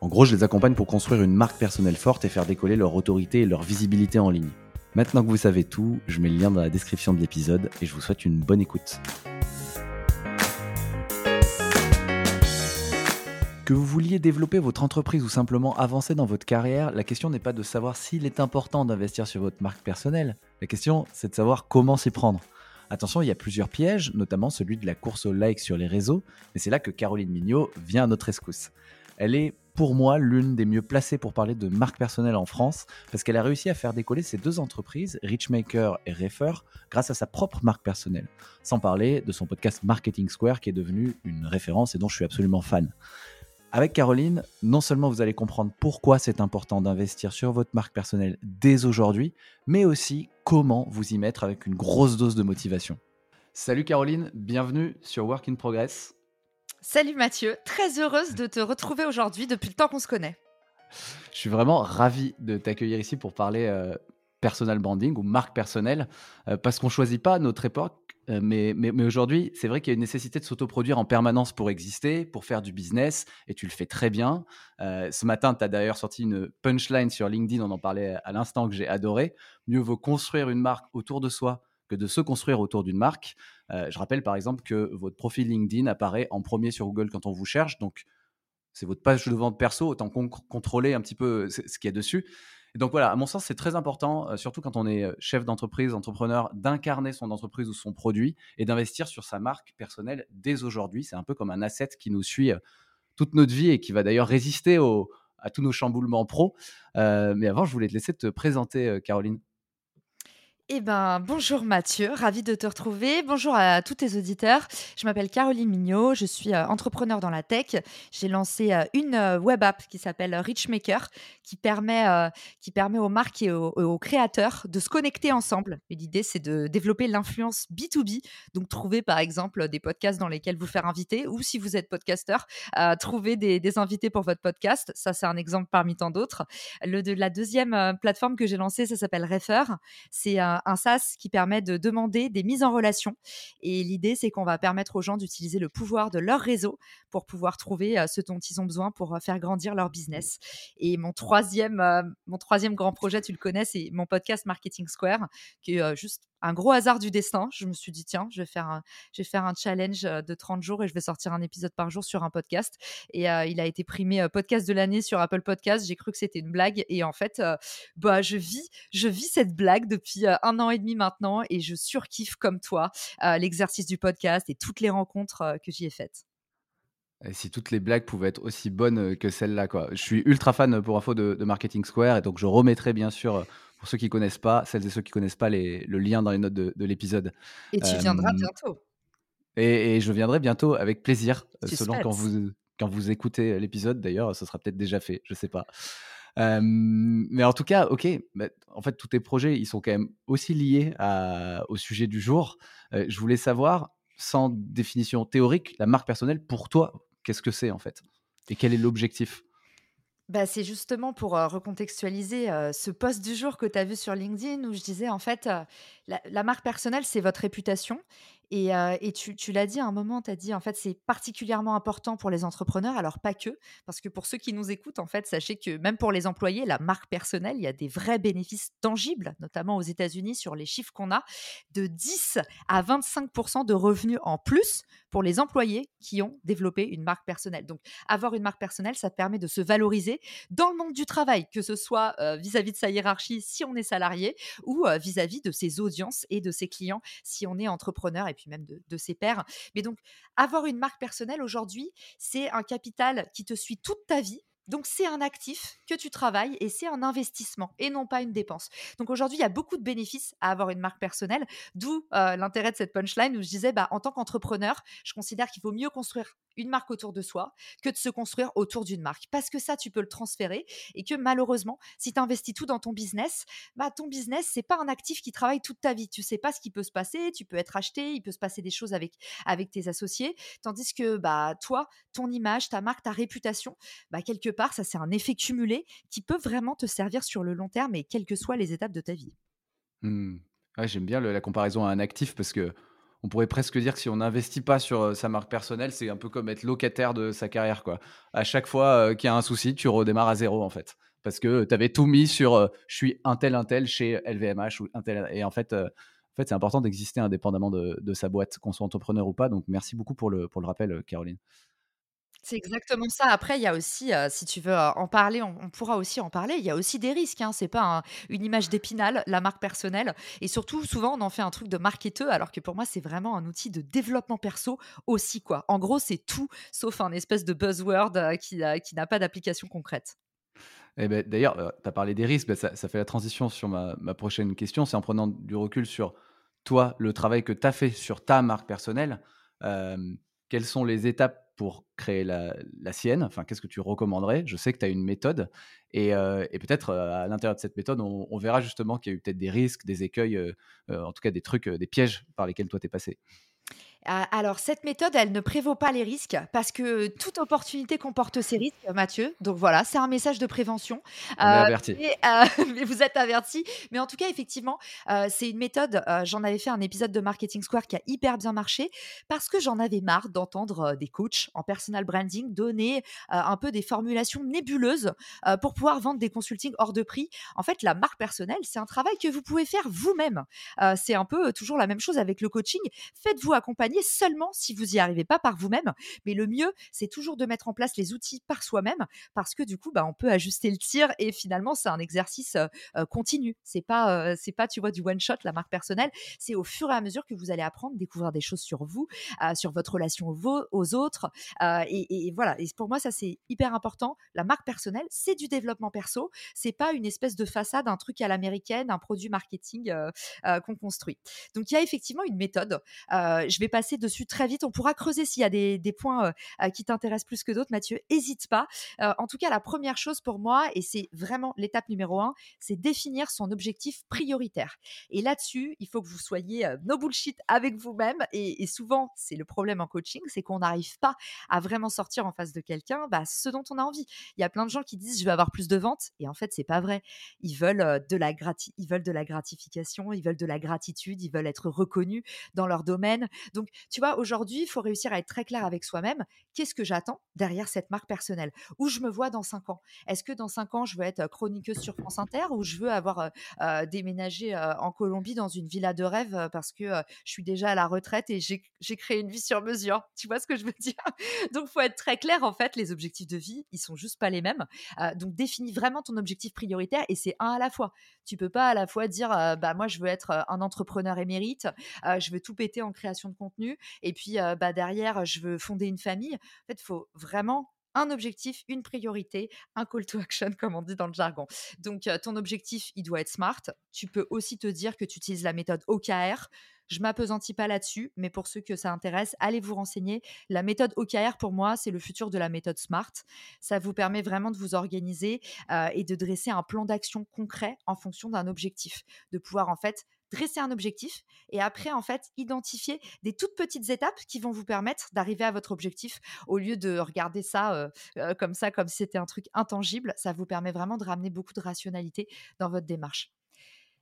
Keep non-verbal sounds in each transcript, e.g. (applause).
En gros, je les accompagne pour construire une marque personnelle forte et faire décoller leur autorité et leur visibilité en ligne. Maintenant que vous savez tout, je mets le lien dans la description de l'épisode et je vous souhaite une bonne écoute. Que vous vouliez développer votre entreprise ou simplement avancer dans votre carrière, la question n'est pas de savoir s'il est important d'investir sur votre marque personnelle. La question, c'est de savoir comment s'y prendre. Attention, il y a plusieurs pièges, notamment celui de la course au like sur les réseaux, mais c'est là que Caroline Mignot vient à notre rescousse. Elle est pour moi l'une des mieux placées pour parler de marque personnelle en France, parce qu'elle a réussi à faire décoller ses deux entreprises, Richmaker et Refer, grâce à sa propre marque personnelle. Sans parler de son podcast Marketing Square qui est devenu une référence et dont je suis absolument fan. Avec Caroline, non seulement vous allez comprendre pourquoi c'est important d'investir sur votre marque personnelle dès aujourd'hui, mais aussi comment vous y mettre avec une grosse dose de motivation. Salut Caroline, bienvenue sur Work in Progress. Salut Mathieu, très heureuse de te retrouver aujourd'hui depuis le temps qu'on se connaît. Je suis vraiment ravi de t'accueillir ici pour parler euh, personal branding ou marque personnelle, euh, parce qu'on choisit pas notre époque euh, mais, mais, aujourd'hui, c'est vrai qu'il y a une nécessité de s'autoproduire en permanence pour exister, pour faire du business, et tu le fais très bien. Euh, ce matin, tu as d'ailleurs sorti une punchline sur LinkedIn, on en parlait à l'instant, que j'ai adoré. Mieux vaut construire une marque autour de soi que de se construire autour d'une marque. Euh, je rappelle par exemple que votre profil LinkedIn apparaît en premier sur Google quand on vous cherche, donc c'est votre page de vente perso, autant contrôler un petit peu ce qu'il y a dessus donc voilà, à mon sens, c'est très important, euh, surtout quand on est euh, chef d'entreprise, entrepreneur, d'incarner son entreprise ou son produit et d'investir sur sa marque personnelle dès aujourd'hui. C'est un peu comme un asset qui nous suit euh, toute notre vie et qui va d'ailleurs résister à tous nos chamboulements pro. mais avant, je voulais te laisser te présenter, Caroline. Eh ben, bonjour Mathieu, ravi de te retrouver. Bonjour à tous tes auditeurs. Je m'appelle Caroline Mignot, je suis euh, entrepreneur dans la tech. J'ai lancé euh, une euh, web app qui s'appelle Richmaker, qui permet, qui permet aux marques et aux, créateurs de se connecter ensemble. l'idée, c'est de développer l'influence B2B. Donc, trouver par exemple des podcasts dans lesquels vous faire inviter, ou si vous êtes podcasteur, trouver des, des, invités pour votre podcast. Ça, c'est un exemple parmi tant d'autres. De, la deuxième plateforme que j'ai lancée, ça s'appelle Refer. C'est un, SaaS qui permet de demander des mises en relation. Et l'idée, c'est qu'on va permettre aux gens d'utiliser le pouvoir de leur réseau pour pouvoir trouver euh, ce dont ils ont besoin pour euh, faire grandir leur business. Et mon troisième, euh, mon troisième grand projet, tu le connais, c'est mon podcast Marketing Square, qui est juste un gros hasard du destin. Je me suis dit, tiens, je vais faire un, je vais faire un challenge de 30 jours et je vais sortir un épisode par jour sur un podcast. Et il a été primé podcast de l'année sur Apple Podcast. J'ai cru que c'était une blague. Et en fait, bah, je vis, je vis cette blague depuis un an et demi maintenant et je surkiffe comme toi l'exercice du podcast et toutes les rencontres que j'y ai faites. Et si toutes les blagues pouvaient être aussi bonnes que celle-là, quoi. Je suis ultra fan pour info de Marketing Square et donc je remettrai bien sûr pour ceux qui connaissent pas, celles et ceux qui connaissent pas, les, le lien dans les notes de, l'épisode. Et tu viendras bientôt. Et, je viendrai bientôt avec plaisir, euh, selon quand vous, quand vous écoutez l'épisode. D'ailleurs, ce sera peut-être déjà fait, je sais pas. mais en tout cas, ok. Bah, en fait, tous tes projets, ils sont quand même aussi liés à, au sujet du jour. Euh, je voulais savoir, sans définition théorique, la marque personnelle pour toi, qu'est-ce que c'est en fait? Et quel est l'objectif? Bah, c'est justement pour recontextualiser ce post du jour que tu as vu sur LinkedIn où je disais en fait, la, marque personnelle, c'est votre réputation et, tu, l'as dit à un moment, tu as dit en fait c'est particulièrement important pour les entrepreneurs, alors pas que, parce que pour ceux qui nous écoutent, en fait, sachez que même pour les employés, la marque personnelle, il y a des vrais bénéfices tangibles, notamment aux États-Unis sur les chiffres qu'on a, de 10 à 25% de revenus en plus pour les employés qui ont développé une marque personnelle. Donc avoir une marque personnelle, ça permet de se valoriser dans le monde du travail, que ce soit vis-à-vis de sa hiérarchie si on est salarié ou vis-à-vis de ses audiences et de ses clients si on est entrepreneur puis même de, ses pairs. Mais donc, avoir une marque personnelle aujourd'hui, c'est un capital qui te suit toute ta vie. Donc c'est un actif que tu travailles et c'est un investissement et non pas une dépense. Donc aujourd'hui, il y a beaucoup de bénéfices à avoir une marque personnelle, d'où euh, l'intérêt de cette punchline où je disais, bah, en tant qu'entrepreneur, je considère qu'il vaut mieux construire une marque autour de soi que de se construire autour d'une marque. Parce que ça, tu peux le transférer et que malheureusement, si tu investis tout dans ton business, bah, ton business, c'est pas un actif qui travaille toute ta vie. Tu sais pas ce qui peut se passer, tu peux être acheté, il peut se passer des choses avec, avec tes associés. Tandis que bah, toi, ton image, ta marque, ta réputation, bah, quelque part, ça, c'est un effet cumulé qui peut vraiment te servir sur le long terme et quelles que soient les étapes de ta vie. Mmh. J'aime bien la comparaison à un actif parce que on pourrait presque dire que si on n'investit pas sur sa marque personnelle, c'est un peu comme être locataire de sa carrière. Quoi. À chaque fois qu'il y a un souci, tu redémarres à zéro en fait. Parce que tu avais tout mis sur je suis un tel, un tel chez LVMH ou un tel. Et en fait, en fait c'est important d'exister indépendamment de, de, sa boîte, qu'on soit entrepreneur ou pas. Donc merci beaucoup pour le, pour le rappel, Caroline. C'est exactement ça. Après, il y a aussi, si tu veux en parler, on, pourra aussi en parler. Il y a aussi des risques. Hein. C'est pas une image d'épinal, la marque personnelle. Et surtout, souvent, on en fait un truc de marketeur, alors que pour moi, c'est vraiment un outil de développement perso aussi. quoi. En gros, c'est tout sauf un espèce de buzzword qui, qui n'a pas d'application concrète. Eh ben, D'ailleurs, tu as parlé des risques. Ben, ça, fait la transition sur ma, ma prochaine question. C'est en prenant du recul sur toi, le travail que tu as fait sur ta marque personnelle. quelles sont les étapes pour créer la, sienne Enfin, qu'est-ce que tu recommanderais? Je sais que tu as une méthode et, euh, peut-être euh, à l'intérieur de cette méthode, on, verra justement qu'il y a eu peut-être des risques, des écueils, euh, en tout cas des trucs, des pièges par lesquels toi t'es passé. Ah, alors, cette méthode, elle ne prévaut pas les risques parce que toute opportunité comporte ses risques, Mathieu. Donc voilà, c'est un message de prévention. On est averti. Euh, (laughs) mais, vous êtes averti. Mais en tout cas, effectivement, euh, c'est une méthode. Euh, j'en avais fait un épisode de Marketing Square qui a hyper bien marché parce que j'en avais marre d'entendre des coachs en personal branding donner un peu des formulations nébuleuses pour pouvoir vendre des consultings hors de prix. En fait, la marque personnelle, c'est un travail que vous pouvez faire vous-même. c'est un peu toujours la même chose avec le coaching. Faites-vous accompagner seulement si vous n'y arrivez pas par vous-même. Mais le mieux, c'est toujours de mettre en place les outils par soi-même parce que du coup, bah, on peut ajuster le tir et finalement, c'est un exercice continu. C'est pas, c'est pas, tu vois, du one shot, la marque personnelle. C'est au fur et à mesure que vous allez apprendre, découvrir des choses sur vous, sur votre relation aux, autres. Et, voilà. Et pour moi, ça, c'est hyper important. La marque personnelle, c'est du développement perso. C'est pas une espèce de façade, un truc à l'américaine, un produit marketing qu'on construit. Donc, il y a effectivement une méthode. je vais pas passer dessus très vite. On pourra creuser s'il y a des, points qui t'intéressent plus que d'autres, Mathieu. Hésite pas. en tout cas, la première chose pour moi, et c'est vraiment l'étape numéro un, c'est définir son objectif prioritaire. Et là-dessus, il faut que vous soyez no bullshit avec vous-même. Et, souvent, c'est le problème en coaching, c'est qu'on n'arrive pas à vraiment sortir en face de quelqu'un bah, ce dont on a envie. Il y a plein de gens qui disent je vais avoir plus de ventes, et en fait, c'est pas vrai. Ils veulent de la ils veulent de la gratification, ils veulent de la gratitude, ils veulent être reconnus dans leur domaine. Donc tu vois, aujourd'hui, il faut réussir à être très clair avec soi-même. Qu'est-ce que j'attends derrière cette marque personnelle? Où je me vois dans cinq ans? Est-ce que dans cinq ans, je veux être chroniqueuse sur France Inter ou je veux avoir déménagé en Colombie dans une villa de rêve parce que je suis déjà à la retraite et j'ai créé une vie sur mesure? Tu vois ce que je veux dire? (laughs) Donc, faut être très clair. En fait, les objectifs de vie, ils sont juste pas les mêmes. donc, définis vraiment ton objectif prioritaire et c'est un à la fois. Tu peux pas à la fois dire, bah moi, je veux être un entrepreneur émérite, je veux tout péter en création de contenu et puis, bah, derrière, je veux fonder une famille. En fait, il faut vraiment un objectif, une priorité, un call to action, comme on dit dans le jargon. Donc, ton objectif, il doit être smart. Tu peux aussi te dire que tu utilises la méthode OKR. Je m'apesantis pas là-dessus, mais pour ceux que ça intéresse, allez vous renseigner. La méthode OKR, pour moi, c'est le futur de la méthode SMART. Ça vous permet vraiment de vous organiser et de dresser un plan d'action concret en fonction d'un objectif. De pouvoir, en fait, dresser un objectif et après, en fait, identifier des toutes petites étapes qui vont vous permettre d'arriver à votre objectif au lieu de regarder ça comme ça, comme si c'était un truc intangible. Ça vous permet vraiment de ramener beaucoup de rationalité dans votre démarche.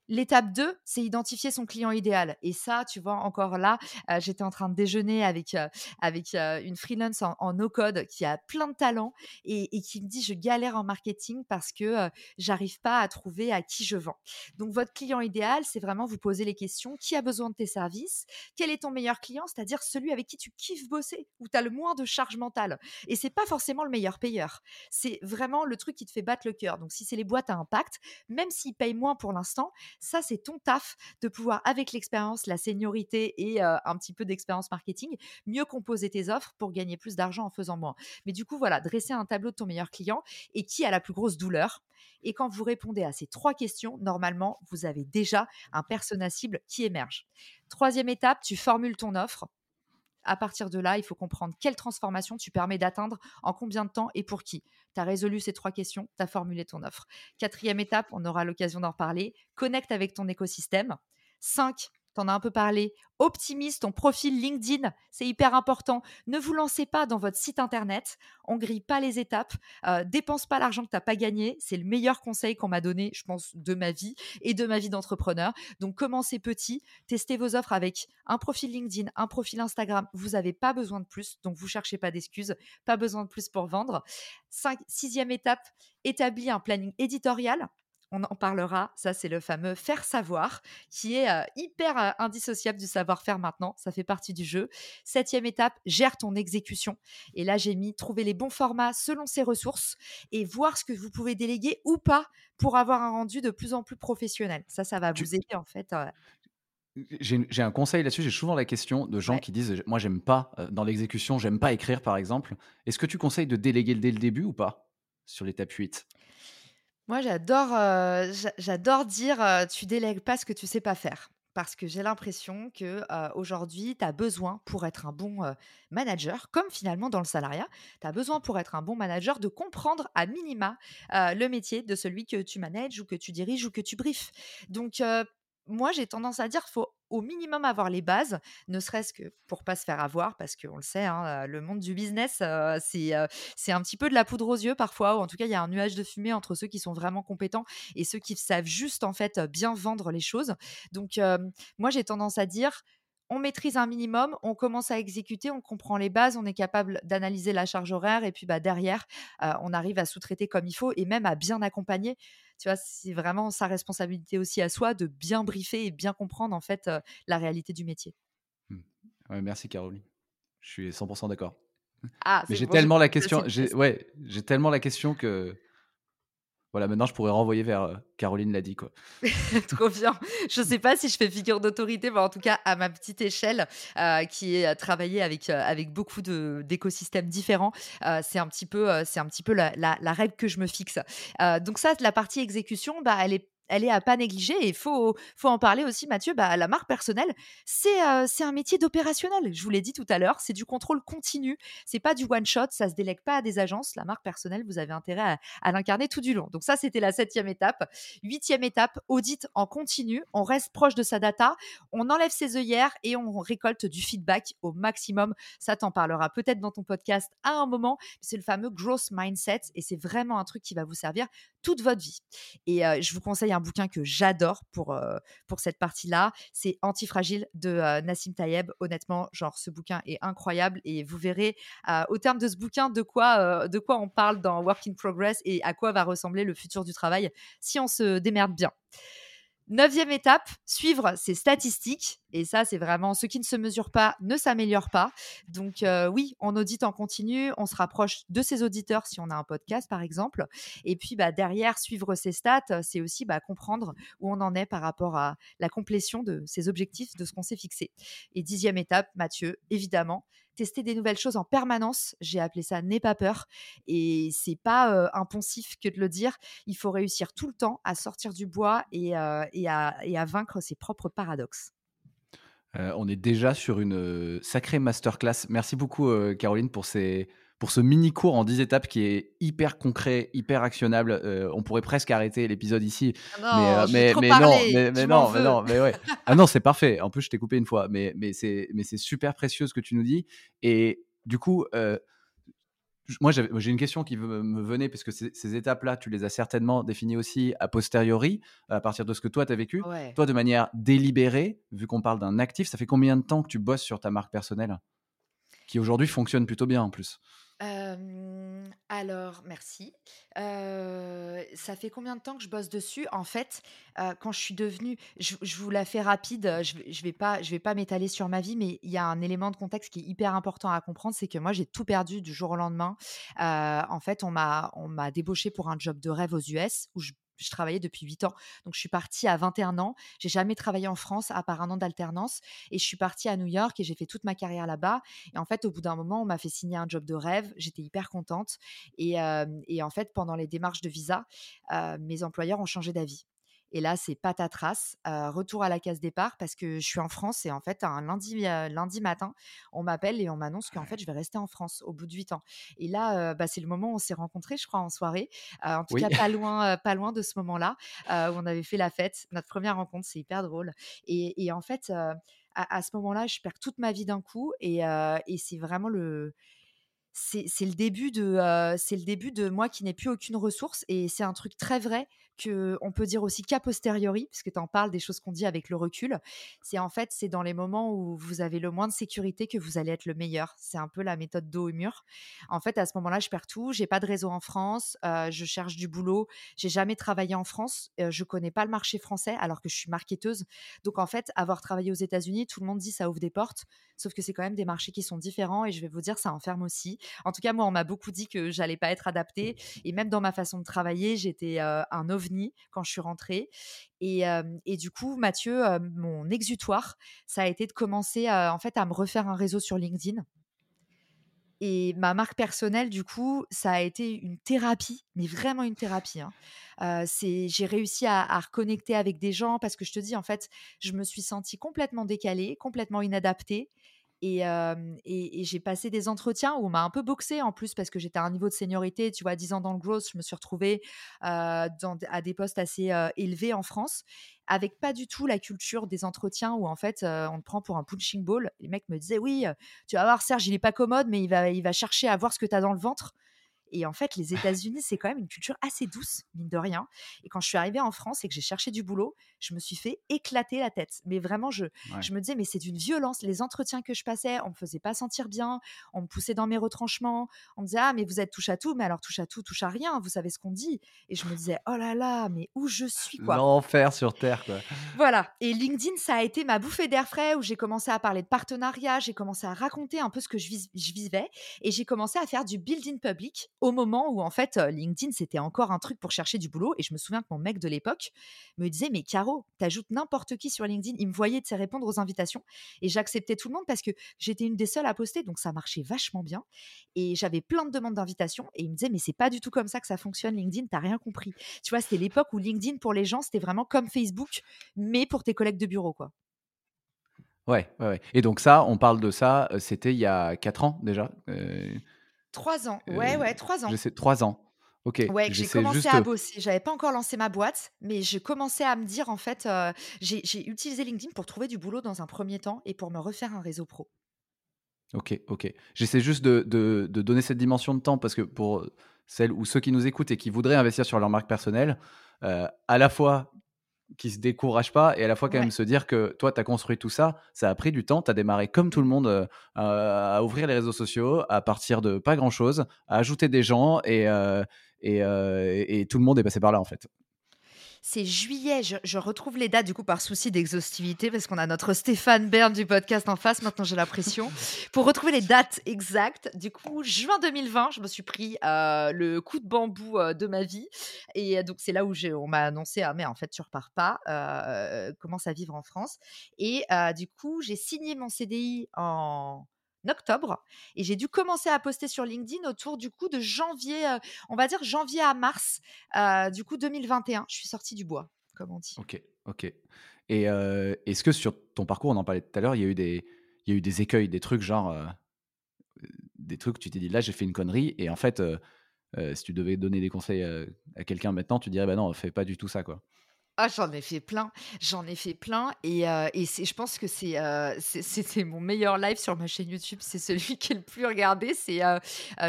L'étape 2, c'est identifier son client idéal. Et ça, tu vois, encore là, j'étais en train de déjeuner avec, avec une freelance en, no-code qui a plein de talents et, qui me dit je galère en marketing parce que j'arrive pas à trouver à qui je vends. Donc, votre client idéal, c'est vraiment vous poser les questions qui a besoin de tes services? Quel est ton meilleur client? C'est-à-dire celui avec qui tu kiffes bosser, où tu as le moins de charge mentale. Et c'est pas forcément le meilleur payeur. C'est vraiment le truc qui te fait battre le cœur. Donc, si c'est les boîtes à impact, même s'ils payent moins pour l'instant, ça, c'est ton taf de pouvoir, avec l'expérience, la seniorité et un petit peu d'expérience marketing, mieux composer tes offres pour gagner plus d'argent en faisant moins. Mais du coup, voilà, dresser un tableau de ton meilleur client et qui a la plus grosse douleur. Et quand vous répondez à ces trois questions, normalement, vous avez déjà un persona cible qui émerge. Troisième étape, tu formules ton offre à partir de là, il faut comprendre quelle transformation tu permets d'atteindre, en combien de temps et pour qui. Tu as résolu ces trois questions, tu as formulé ton offre. Quatrième étape, on aura l'occasion d'en reparler, connecte avec ton écosystème. 5 t'en as un peu parlé. Optimise ton profil LinkedIn, c'est hyper important. Ne vous lancez pas dans votre site internet, on grille pas les étapes, euh, dépense pas l'argent que tu n'as pas gagné. C'est le meilleur conseil qu'on m'a donné, je pense, de ma vie et de ma vie d'entrepreneur. Donc commencez petit, testez vos offres avec un profil LinkedIn, un profil Instagram. Vous n'avez pas besoin de plus, donc vous cherchez pas d'excuses, pas besoin de plus pour vendre. Sixième étape, établis un planning éditorial on en parlera. Ça, c'est le fameux faire savoir, qui est hyper indissociable du savoir-faire maintenant. Ça fait partie du jeu. Septième étape, gère ton exécution. Et là, j'ai mis trouver les bons formats selon ses ressources et voir ce que vous pouvez déléguer ou pas pour avoir un rendu de plus en plus professionnel. Ça, ça va vous aider en fait. J'ai un conseil là-dessus. J'ai souvent la question de gens qui disent Moi, j'aime pas dans l'exécution, j'aime pas écrire, par exemple. Est-ce que tu conseilles de déléguer dès le début ou pas sur l'étape 8 moi, j'adore, j'adore dire, «Tu délègues pas ce que tu sais pas faire». Parce que j'ai l'impression que, aujourd'hui, tu as besoin pour être un bon, manager, comme finalement dans le salariat, tu as besoin pour être un bon manager de comprendre à minima, le métier de celui que tu manages ou que tu diriges ou que tu briefes. Donc, moi, j'ai tendance à dire qu'il faut au minimum avoir les bases, ne serait-ce que pour pas se faire avoir, parce qu'on le sait, hein, le monde du business, c'est c'est un petit peu de la poudre aux yeux parfois, ou en tout cas, il y a un nuage de fumée entre ceux qui sont vraiment compétents et ceux qui savent juste en fait bien vendre les choses. Donc, moi, j'ai tendance à dire on maîtrise un minimum, on commence à exécuter, on comprend les bases, on est capable d'analyser la charge horaire et puis bah, derrière, on arrive à sous-traiter comme il faut et même à bien accompagner. Tu vois, c'est vraiment sa responsabilité aussi à soi de bien briefer et bien comprendre en fait la réalité du métier. Mmh. merci Caroline. Je suis 100% d'accord. Ah, Mais j'ai tellement la question, ouais, j'ai tellement la question que voilà, maintenant je pourrais renvoyer vers euh, Caroline l'a dit quoi. (laughs) Trop bien. Je sais pas si je fais figure d'autorité, mais en tout cas à ma petite échelle, euh, qui est travaillé avec euh, avec beaucoup de d'écosystèmes différents, c'est un petit peu c'est un petit peu la, la, la, règle que je me fixe. donc ça, la partie exécution, bah elle est elle est à pas négliger et il faut, faut en parler aussi, Mathieu. Bah, la marque personnelle, c'est c'est un métier d'opérationnel. Je vous l'ai dit tout à l'heure, c'est du contrôle continu. C'est pas du one shot, ça se délègue pas à des agences. La marque personnelle, vous avez intérêt à, l'incarner tout du long. Donc ça, c'était la septième étape. Huitième étape, audit en continu. On reste proche de sa data, on enlève ses œillères et on récolte du feedback au maximum. Ça t'en parlera peut-être dans ton podcast à un moment. C'est le fameux growth mindset et c'est vraiment un truc qui va vous servir toute votre vie. Et je vous conseille un bouquin que j'adore pour, cette partie-là. C'est Antifragile de Nassim Tayeb. Honnêtement, genre, ce bouquin est incroyable et vous verrez au terme de ce bouquin de quoi, de quoi on parle dans Work in Progress et à quoi va ressembler le futur du travail si on se démerde bien. Neuvième étape, suivre ses statistiques. Et ça, c'est vraiment ce qui ne se mesure pas ne s'améliore pas. Donc euh, oui, on audite en continu, on se rapproche de ses auditeurs si on a un podcast par exemple. Et puis bah, derrière, suivre ses stats, c'est aussi bah, comprendre où on en est par rapport à la complétion de ses objectifs, de ce qu'on s'est fixé. Et dixième étape, Mathieu, évidemment, tester des nouvelles choses en permanence. J'ai appelé ça n'aie pas peur. Et c'est pas euh, impensif que de le dire. Il faut réussir tout le temps à sortir du bois et, et, à, et à, vaincre ses propres paradoxes. On est déjà sur une sacrée masterclass. Merci beaucoup, Caroline, pour ces, pour ce mini cours en 10 étapes qui est hyper concret, hyper actionnable. Euh, on pourrait presque arrêter l'épisode ici. Ah non, mais, euh, mais, non, mais, non, mais non, mais ouais. (laughs) ah non, c'est parfait. En plus, je t'ai coupé une fois, mais, mais c'est super précieux ce que tu nous dis. Et du coup, euh, moi, j'ai une question qui me venait, parce que ces, étapes-là, tu les as certainement définies aussi a posteriori, à partir de ce que toi, tu as vécu. Toi, de manière délibérée, vu qu'on parle d'un actif, ça fait combien de temps que tu bosses sur ta marque personnelle? Qui aujourd'hui fonctionne plutôt bien en plus alors merci. ça fait combien de temps que je bosse dessus? En fait, quand je suis devenue je vous la fais rapide, je vais vais pas je vais pas m'étaler sur ma vie, mais il y a un élément de contexte qui est hyper important à comprendre, c'est que moi, j'ai tout perdu du jour au lendemain. en fait, on m'a on m'a débauché pour un job de rêve aux US où je je travaillais depuis 8 ans. Donc, je suis partie à 21 ans. J'ai jamais travaillé en France à part un an d'alternance. Et je suis partie à New York et j'ai fait toute ma carrière là-bas. Et en fait, au bout d'un moment, on m'a fait signer un job de rêve. J'étais hyper contente. Et, et, en fait, pendant les démarches de visa, mes employeurs ont changé d'avis. Et là, c'est patatras, euh, retour à la case départ parce que je suis en France et en fait, un lundi, lundi matin, on m'appelle et on m'annonce qu'en fait, je vais rester en France au bout de 8 ans. Et là, bah, c'est le moment où on s'est rencontrés, je crois, en soirée. en tout cas, pas loin, pas loin de ce moment-là où on avait fait la fête. Notre première rencontre, c'est hyper drôle. Et, et en fait, à, ce moment-là, je perds toute ma vie d'un coup et, et c'est vraiment le c'est le début de c'est le début de moi qui n'ai plus aucune ressource et c'est un truc très vrai que on peut dire aussi qu'a posteriori puisque tu en parles des choses qu'on dit avec le recul c'est en fait c'est dans les moments où vous avez le moins de sécurité que vous allez être le meilleur. C'est un peu la méthode dos au mur. En fait à ce moment-là je perds tout j'ai pas de réseau en France je cherche du boulot j'ai jamais travaillé en France je connais pas le marché français alors que je suis marketeuse. Donc en fait avoir travaillé aux États-Unis tout le monde dit ça ouvre des portes sauf que c'est quand même des marchés qui sont différents et je vais vous dire ça enferme aussi. En tout cas, moi, on m'a beaucoup dit que j'allais pas être adaptée. Et même dans ma façon de travailler, j'étais un ovni quand je suis rentrée. Et, du coup, Mathieu, mon exutoire, ça a été de commencer en fait à me refaire un réseau sur LinkedIn. Et ma marque personnelle, du coup, ça a été une thérapie, mais vraiment une thérapie. Hein. j'ai réussi à, à, reconnecter avec des gens parce que je te dis, en fait, je me suis sentie complètement décalée, complètement inadaptée. Et, j'ai passé des entretiens où on m'a un peu boxé en plus parce que j'étais à un niveau de seniorité, tu vois, 10 ans dans le growth, je me suis retrouvée dans, à des postes assez élevés en France, avec pas du tout la culture des entretiens où en fait on te prend pour un punching ball. Les mecs me disaient oui, tu vas voir Serge, il est pas commode, mais il va, il va chercher à voir ce que tu as dans le ventre. Et en fait, les États-Unis, c'est quand même une culture assez douce, mine de rien. Et quand je suis arrivée en France et que j'ai cherché du boulot, je me suis fait éclater la tête. Mais vraiment, je, je me disais, mais c'est d'une violence. Les entretiens que je passais, on me faisait pas sentir bien, on me poussait dans mes retranchements, on me disait, ah, mais vous êtes touche à tout, mais alors touche à tout, touche à rien, vous savez ce qu'on dit. Et je me disais, oh là là, mais où je suis, quoi. L'enfer sur Terre, quoi. Voilà. Et LinkedIn, ça a été ma bouffée d'air frais où j'ai commencé à parler de partenariat, j'ai commencé à raconter un peu ce que je, je vivais et j'ai commencé à faire du building public au moment où, en fait, LinkedIn, c'était encore un truc pour chercher du boulot. Et je me souviens que mon mec de l'époque me disait, mais Caro, t'ajoutes n'importe qui sur LinkedIn. Il me voyait de répondre aux invitations et j'acceptais tout le monde parce que j'étais une des seules à poster, donc ça marchait vachement bien. Et j'avais plein de demandes d'invitation et il me disait, mais c'est pas du tout comme ça que ça fonctionne, LinkedIn, t'as rien compris. Tu vois, c'était l'époque où LinkedIn, pour les gens, c'était vraiment comme Facebook, mais pour tes collègues de bureau, quoi. Ouais, ouais, ouais. Et donc ça, on parle de ça, c'était il y a 4 ans déjà Trois ans, ouais, ouais, trois ans. Je sais, trois ans. Ok. Ouais, j'ai commencé à bosser. J'avais pas encore lancé ma boîte, mais je commençais à me dire, en fait, j'ai utilisé LinkedIn pour trouver du boulot dans un premier temps et pour me refaire un réseau pro. Ok, ok. J'essaie juste de, de, de, donner cette dimension de temps parce que pour celles ou ceux qui nous écoutent et qui voudraient investir sur leur marque personnelle, à la fois qui se décourage pas et à la fois quand même se dire que toi, tu as construit tout ça, ça a pris du temps, tu as démarré comme tout le monde euh, à ouvrir les réseaux sociaux, à partir de pas grand-chose, à ajouter des gens et, euh, et, euh, et, tout le monde est passé par là en fait c'est juillet. Je, retrouve les dates du coup par souci d'exhaustivité parce qu'on a notre Stéphane Bern du podcast en face. Maintenant, j'ai la pression. (laughs) Pour retrouver les dates exactes, du coup, juin 2020, je me suis pris euh, le coup de bambou euh, de ma vie. Et euh, donc, c'est là où on m'a annoncé Ah, mais en fait, tu repars pas. commence à vivre en France. Et du coup, j'ai signé mon CDI en octobre et j'ai dû commencer à poster sur LinkedIn autour du coup de janvier, euh, on va dire janvier à mars euh, du coup 2021. Je suis sortie du bois, comme on dit. Ok, ok. Et euh, est-ce que sur ton parcours, on en parlait tout à l'heure, il y a eu des, il y a eu des écueils, des trucs genre des trucs, tu t'es dit là j'ai fait une connerie et en fait si tu devais donner des conseils à quelqu'un maintenant, tu dirais bah non, fais pas du tout ça quoi. Ah, j'en ai fait plein, j'en ai fait plein et, euh, je pense que c'est, euh, c'est, mon meilleur live sur ma chaîne YouTube, c'est celui qui est le plus regardé, c'est euh,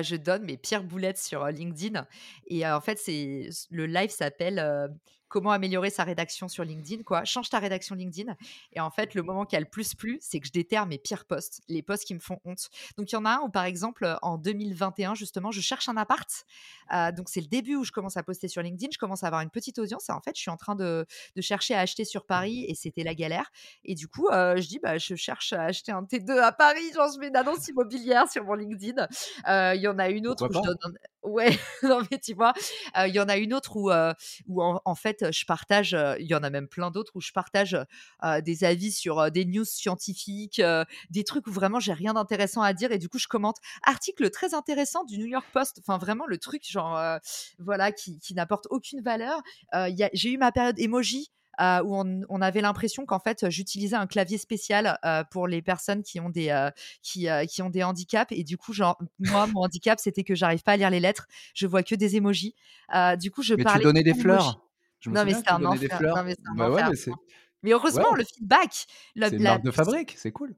je donne mes pires boulettes sur LinkedIn et en fait le live s'appelle comment améliorer sa rédaction sur LinkedIn, quoi. Change ta rédaction LinkedIn. Et en fait, le moment qui a le plus plu, c'est que je déterre mes pires posts, les posts qui me font honte. Donc, il y en a un où, par exemple, en 2021, justement, je cherche un appart. Euh, donc, c'est le début où je commence à poster sur LinkedIn. Je commence à avoir une petite audience. Et en fait, je suis en train de, chercher à acheter sur Paris et c'était la galère. Et du coup, euh, je dis, bah, je cherche à acheter un T2 à Paris. Genre, je mets une annonce immobilière sur mon LinkedIn. Euh, il y en a une autre où je donne Ouais, (laughs) non, mais tu vois, il y en a une autre où, où en, fait, je partage, il y en a même plein d'autres où je partage des avis sur des news scientifiques, des trucs où vraiment j'ai rien d'intéressant à dire et du coup je commente article très intéressant du New York Post, enfin vraiment le truc genre voilà qui, qui n'apporte aucune valeur. j'ai eu ma période emoji euh, où on, avait l'impression qu'en fait j'utilisais un clavier spécial euh, pour les personnes qui ont des euh, qui, qui, ont des handicaps et du coup genre moi mon handicap c'était que j'arrive pas à lire les lettres, je vois que des emojis. du coup je mais parlais. tu donnais des fleurs. non mais c'est un enfer. mais, heureusement le feedback. La, c'est une marque de fabrique, c'est cool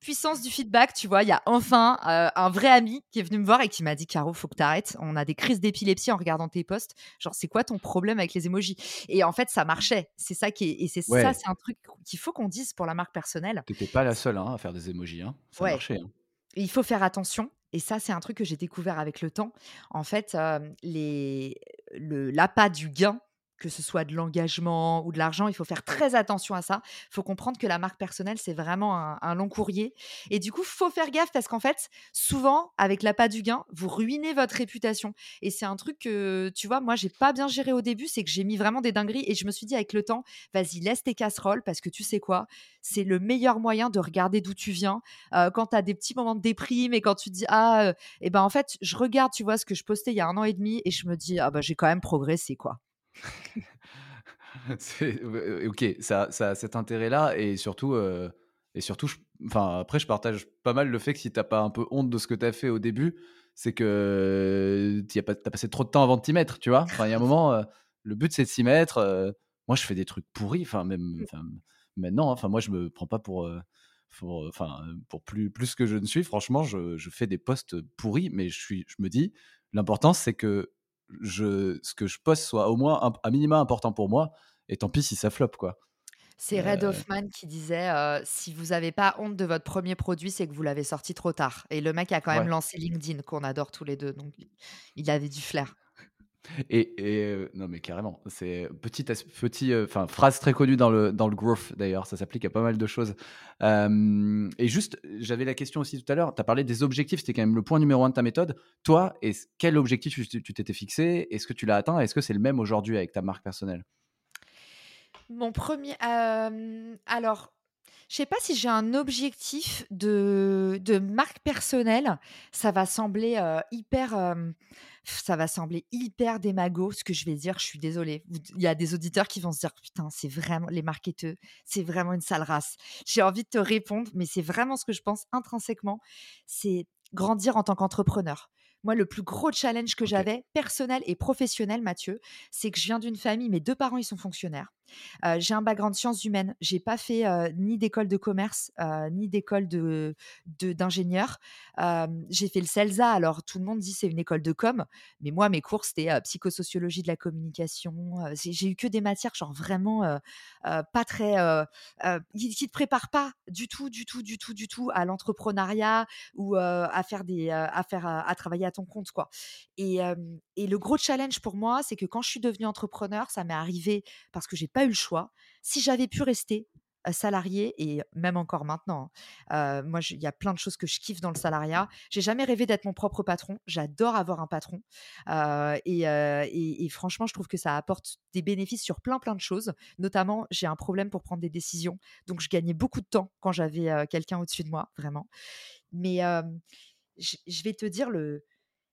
puissance du feedback, tu vois, il y a enfin euh, un vrai ami qui est venu me voir et qui m'a dit Caro, faut que tu arrêtes. On a des crises d'épilepsie en regardant tes posts. Genre, c'est quoi ton problème avec les emojis Et en fait, ça marchait. C'est ça qui est, et c'est ça, c'est un truc qu'il faut qu'on dise pour la marque personnelle. Tu n'étais pas la seule hein, à faire des emojis. Hein. Ça marchait. Hein. il faut faire attention. Et ça, c'est un truc que j'ai découvert avec le temps. En fait, euh, les, le, l'appât du gain que ce soit de l'engagement ou de l'argent, il faut faire très attention à ça. Il faut comprendre que la marque personnelle, c'est vraiment un, long courrier. Et du coup, faut faire gaffe parce qu'en fait, souvent, avec l'appât du gain, vous ruinez votre réputation. Et c'est un truc que, tu vois, moi, j'ai pas bien géré au début, c'est que j'ai mis vraiment des dingueries et je me suis dit avec le temps, vas-y, laisse tes casseroles parce que tu sais quoi, c'est le meilleur moyen de regarder d'où tu viens. Euh, quand tu as des petits moments de déprime et quand tu te dis, ah, et euh, eh ben en fait, je regarde, tu vois, ce que je postais il y a un an et demi et je me dis, ah, bah, j'ai quand même progressé, quoi. (laughs) ok, ça, ça a cet intérêt-là et surtout, euh, et surtout, enfin après, je partage pas mal le fait que si t'as pas un peu honte de ce que t'as fait au début, c'est que tu as, passé trop de temps avant de t'y mettre, tu vois? Enfin, il y a un moment, euh, le but c'est de s'y mettre. Euh, moi, je fais des trucs pourris, enfin même mmh. maintenant. Hein, enfin, moi, je me prends pas pour pour, enfin, pour plus, plus que je ne suis, franchement, je, je, fais des posts pourris, mais je, suis, je me dis, l'important, c'est que je, ce que je poste soit au moins un, un minima important pour moi. Et tant pis si ça floppe, quoi. C'est Red euh Hoffman qui disait si vous n'avez pas honte de votre premier produit, c'est que vous l'avez sorti trop tard. Et le mec a quand même lancé LinkedIn, qu'on adore tous les deux. Donc, il avait du flair. Et, non, mais carrément, c'est petit, petit, enfin phrase très connue dans le dans le growth d'ailleurs, ça s'applique à pas mal de choses. et juste, j'avais la question aussi tout à l'heure. Tu as parlé des objectifs, c'était quand même le point numéro un de ta méthode. Toi, et quel objectif tu t'étais fixé? Est-ce que tu l'as atteint? Est-ce que c'est le même aujourd'hui avec ta marque personnelle? Mon premier, alors je sais pas si j'ai un objectif de, de marque personnelle. Ça va sembler hyper. ça va sembler hyper démago ce que je vais dire. Je suis désolée. Il y a des auditeurs qui vont se dire Putain, c'est vraiment. Les marketeurs, c'est vraiment une sale race. J'ai envie de te répondre, mais c'est vraiment ce que je pense intrinsèquement. C'est grandir en tant qu'entrepreneur. Moi, le plus gros challenge que j'avais, personnel et professionnel, Mathieu, c'est que je viens d'une famille, mes deux parents, ils sont fonctionnaires j'ai un background sciences humaines. J'ai pas fait ni d'école de commerce, ni d'école d'ingénieur. j'ai fait le CELSA. Alors tout le monde dit c'est une école de com, mais moi mes cours c'était psychosociologie de la communication. j'ai eu que des matières genre vraiment pas très qui, qui te préparent pas du tout, du tout, du tout, du tout à l'entrepreneuriat ou à faire des à faire à, travailler à ton compte quoi. Et, et le gros challenge pour moi, c'est que quand je suis devenue entrepreneur, ça m'est arrivé parce que j'ai pas eu le choix. Si j'avais pu rester salarié et même encore maintenant, hein, moi il y a plein de choses que je kiffe dans le salariat. J'ai jamais rêvé d'être mon propre patron. J'adore avoir un patron et, franchement je trouve que ça apporte des bénéfices sur plein plein de choses. Notamment j'ai un problème pour prendre des décisions, donc je gagnais beaucoup de temps quand j'avais quelqu'un au-dessus de moi, vraiment. Mais je vais te dire le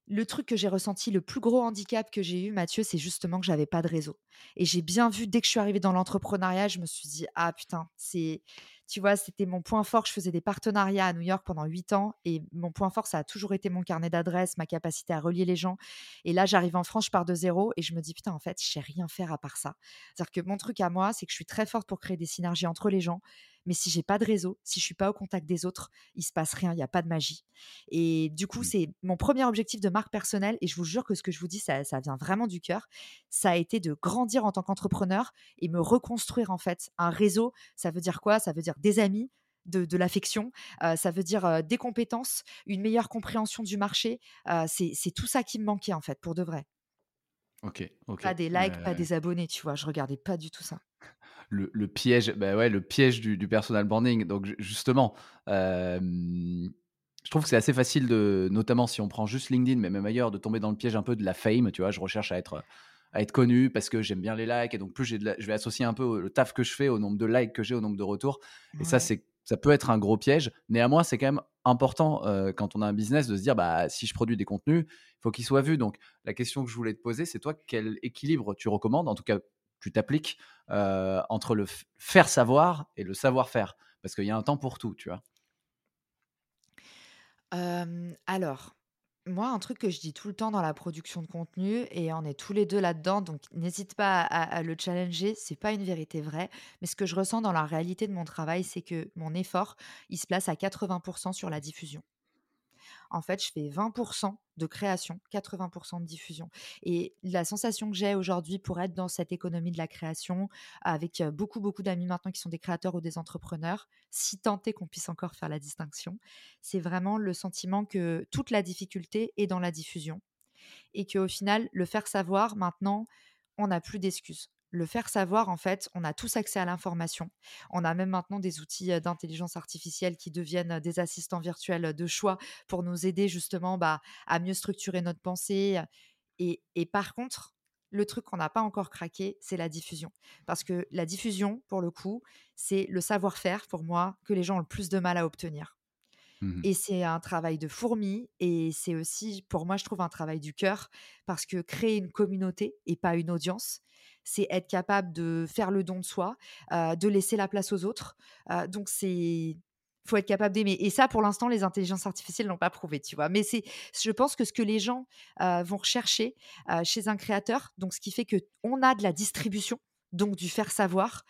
le truc que j'ai ressenti, le plus gros handicap que j'ai eu, Mathieu, c'est justement que j'avais pas de réseau. Et j'ai bien vu, dès que je suis arrivée dans l'entrepreneuriat, je me suis dit, ah putain, c'est, tu vois, c'était mon point fort. Je faisais des partenariats à New York pendant huit ans et mon point fort, ça a toujours été mon carnet d'adresses, ma capacité à relier les gens. Et là, j'arrive en France, je pars de zéro et je me dis, putain, en fait, je sais rien faire à part ça. C'est-à-dire que mon truc à moi, c'est que je suis très forte pour créer des synergies entre les gens. Mais si j'ai pas de réseau, si je suis pas au contact des autres, il se passe rien, il n'y a pas de magie. Et du coup, mmh. c'est mon premier objectif de marque personnelle. Et je vous jure que ce que je vous dis, ça, vient vraiment du cœur. Ça a été de grandir en tant qu'entrepreneur et me reconstruire en fait un réseau. Ça veut dire quoi? Ça veut dire des amis, de, l'affection, ça veut dire des compétences, une meilleure compréhension du marché. c'est tout ça qui me manquait en fait, pour de vrai. Ok, ok. Pas des likes, pas des abonnés, tu vois. Je regardais pas du tout ça le, piège, bah ouais, le piège du, personal branding. Donc justement, je je trouve que c'est assez facile de notamment si on prend juste LinkedIn, mais même ailleurs, de tomber dans le piège un peu de la fame, tu vois? Je recherche à être, à être connu parce que j'aime bien les likes et donc plus j'ai de la je vais associer un peu le taf que je fais au nombre de likes que j'ai, au nombre de retours et ça, c'est ça peut être un gros piège. Néanmoins, c'est quand même important, quand on a un business de se dire: «Bah, si je produis des contenus, il faut qu'ils soient vus». Donc la question que je voulais te poser, c'est toi, quel équilibre tu recommandes, en tout cas tu t'appliques, entre le faire savoir et le savoir-faire? Parce qu'il y a un temps pour tout, tu vois? Alors, moi, un truc que je dis tout le temps dans la production de contenu et on est tous les 2 là-dedans, donc n'hésite pas à à le challenger, c'est pas une vérité vraie, mais ce que je ressens dans la réalité de mon travail, c'est que mon effort, il se place à 80% sur la diffusion. En fait, je fais 20 de création, 80% de diffusion et la sensation que j'ai aujourd'hui pour être dans cette économie de la création, avec, beaucoup, beaucoup d'amis maintenant qui sont des créateurs ou des entrepreneurs, si tant est qu'on puisse encore faire la distinction, c'est vraiment le sentiment que toute la difficulté est dans la diffusion et qu'au final, le faire savoir maintenant, on n'a plus d'excuses. Le faire savoir, en fait, on a tous accès à l'information. On a même maintenant des outils d'intelligence artificielle qui deviennent des assistants virtuels de choix pour nous aider justement bah, à mieux structurer notre pensée. Et, et par contre, le truc qu'on n'a pas encore craqué, c'est la diffusion. Parce que la diffusion, pour le coup, c'est le savoir-faire, pour moi, que les gens ont le plus de mal à obtenir. Mmh Et c'est un travail de fourmi et c'est aussi, pour moi, je trouve un travail du cœur parce que créer une communauté et pas une audience, c'est être capable de faire le don de soi, de laisser la place aux autres. Donc c'est faut être capable d'aimer et ça, pour l'instant, les intelligences artificielles l'ont pas prouvé, tu vois? Mais c'est je pense que ce que les gens, vont rechercher, chez un créateur, donc ce qui fait qu'on a de la distribution, donc du faire savoir,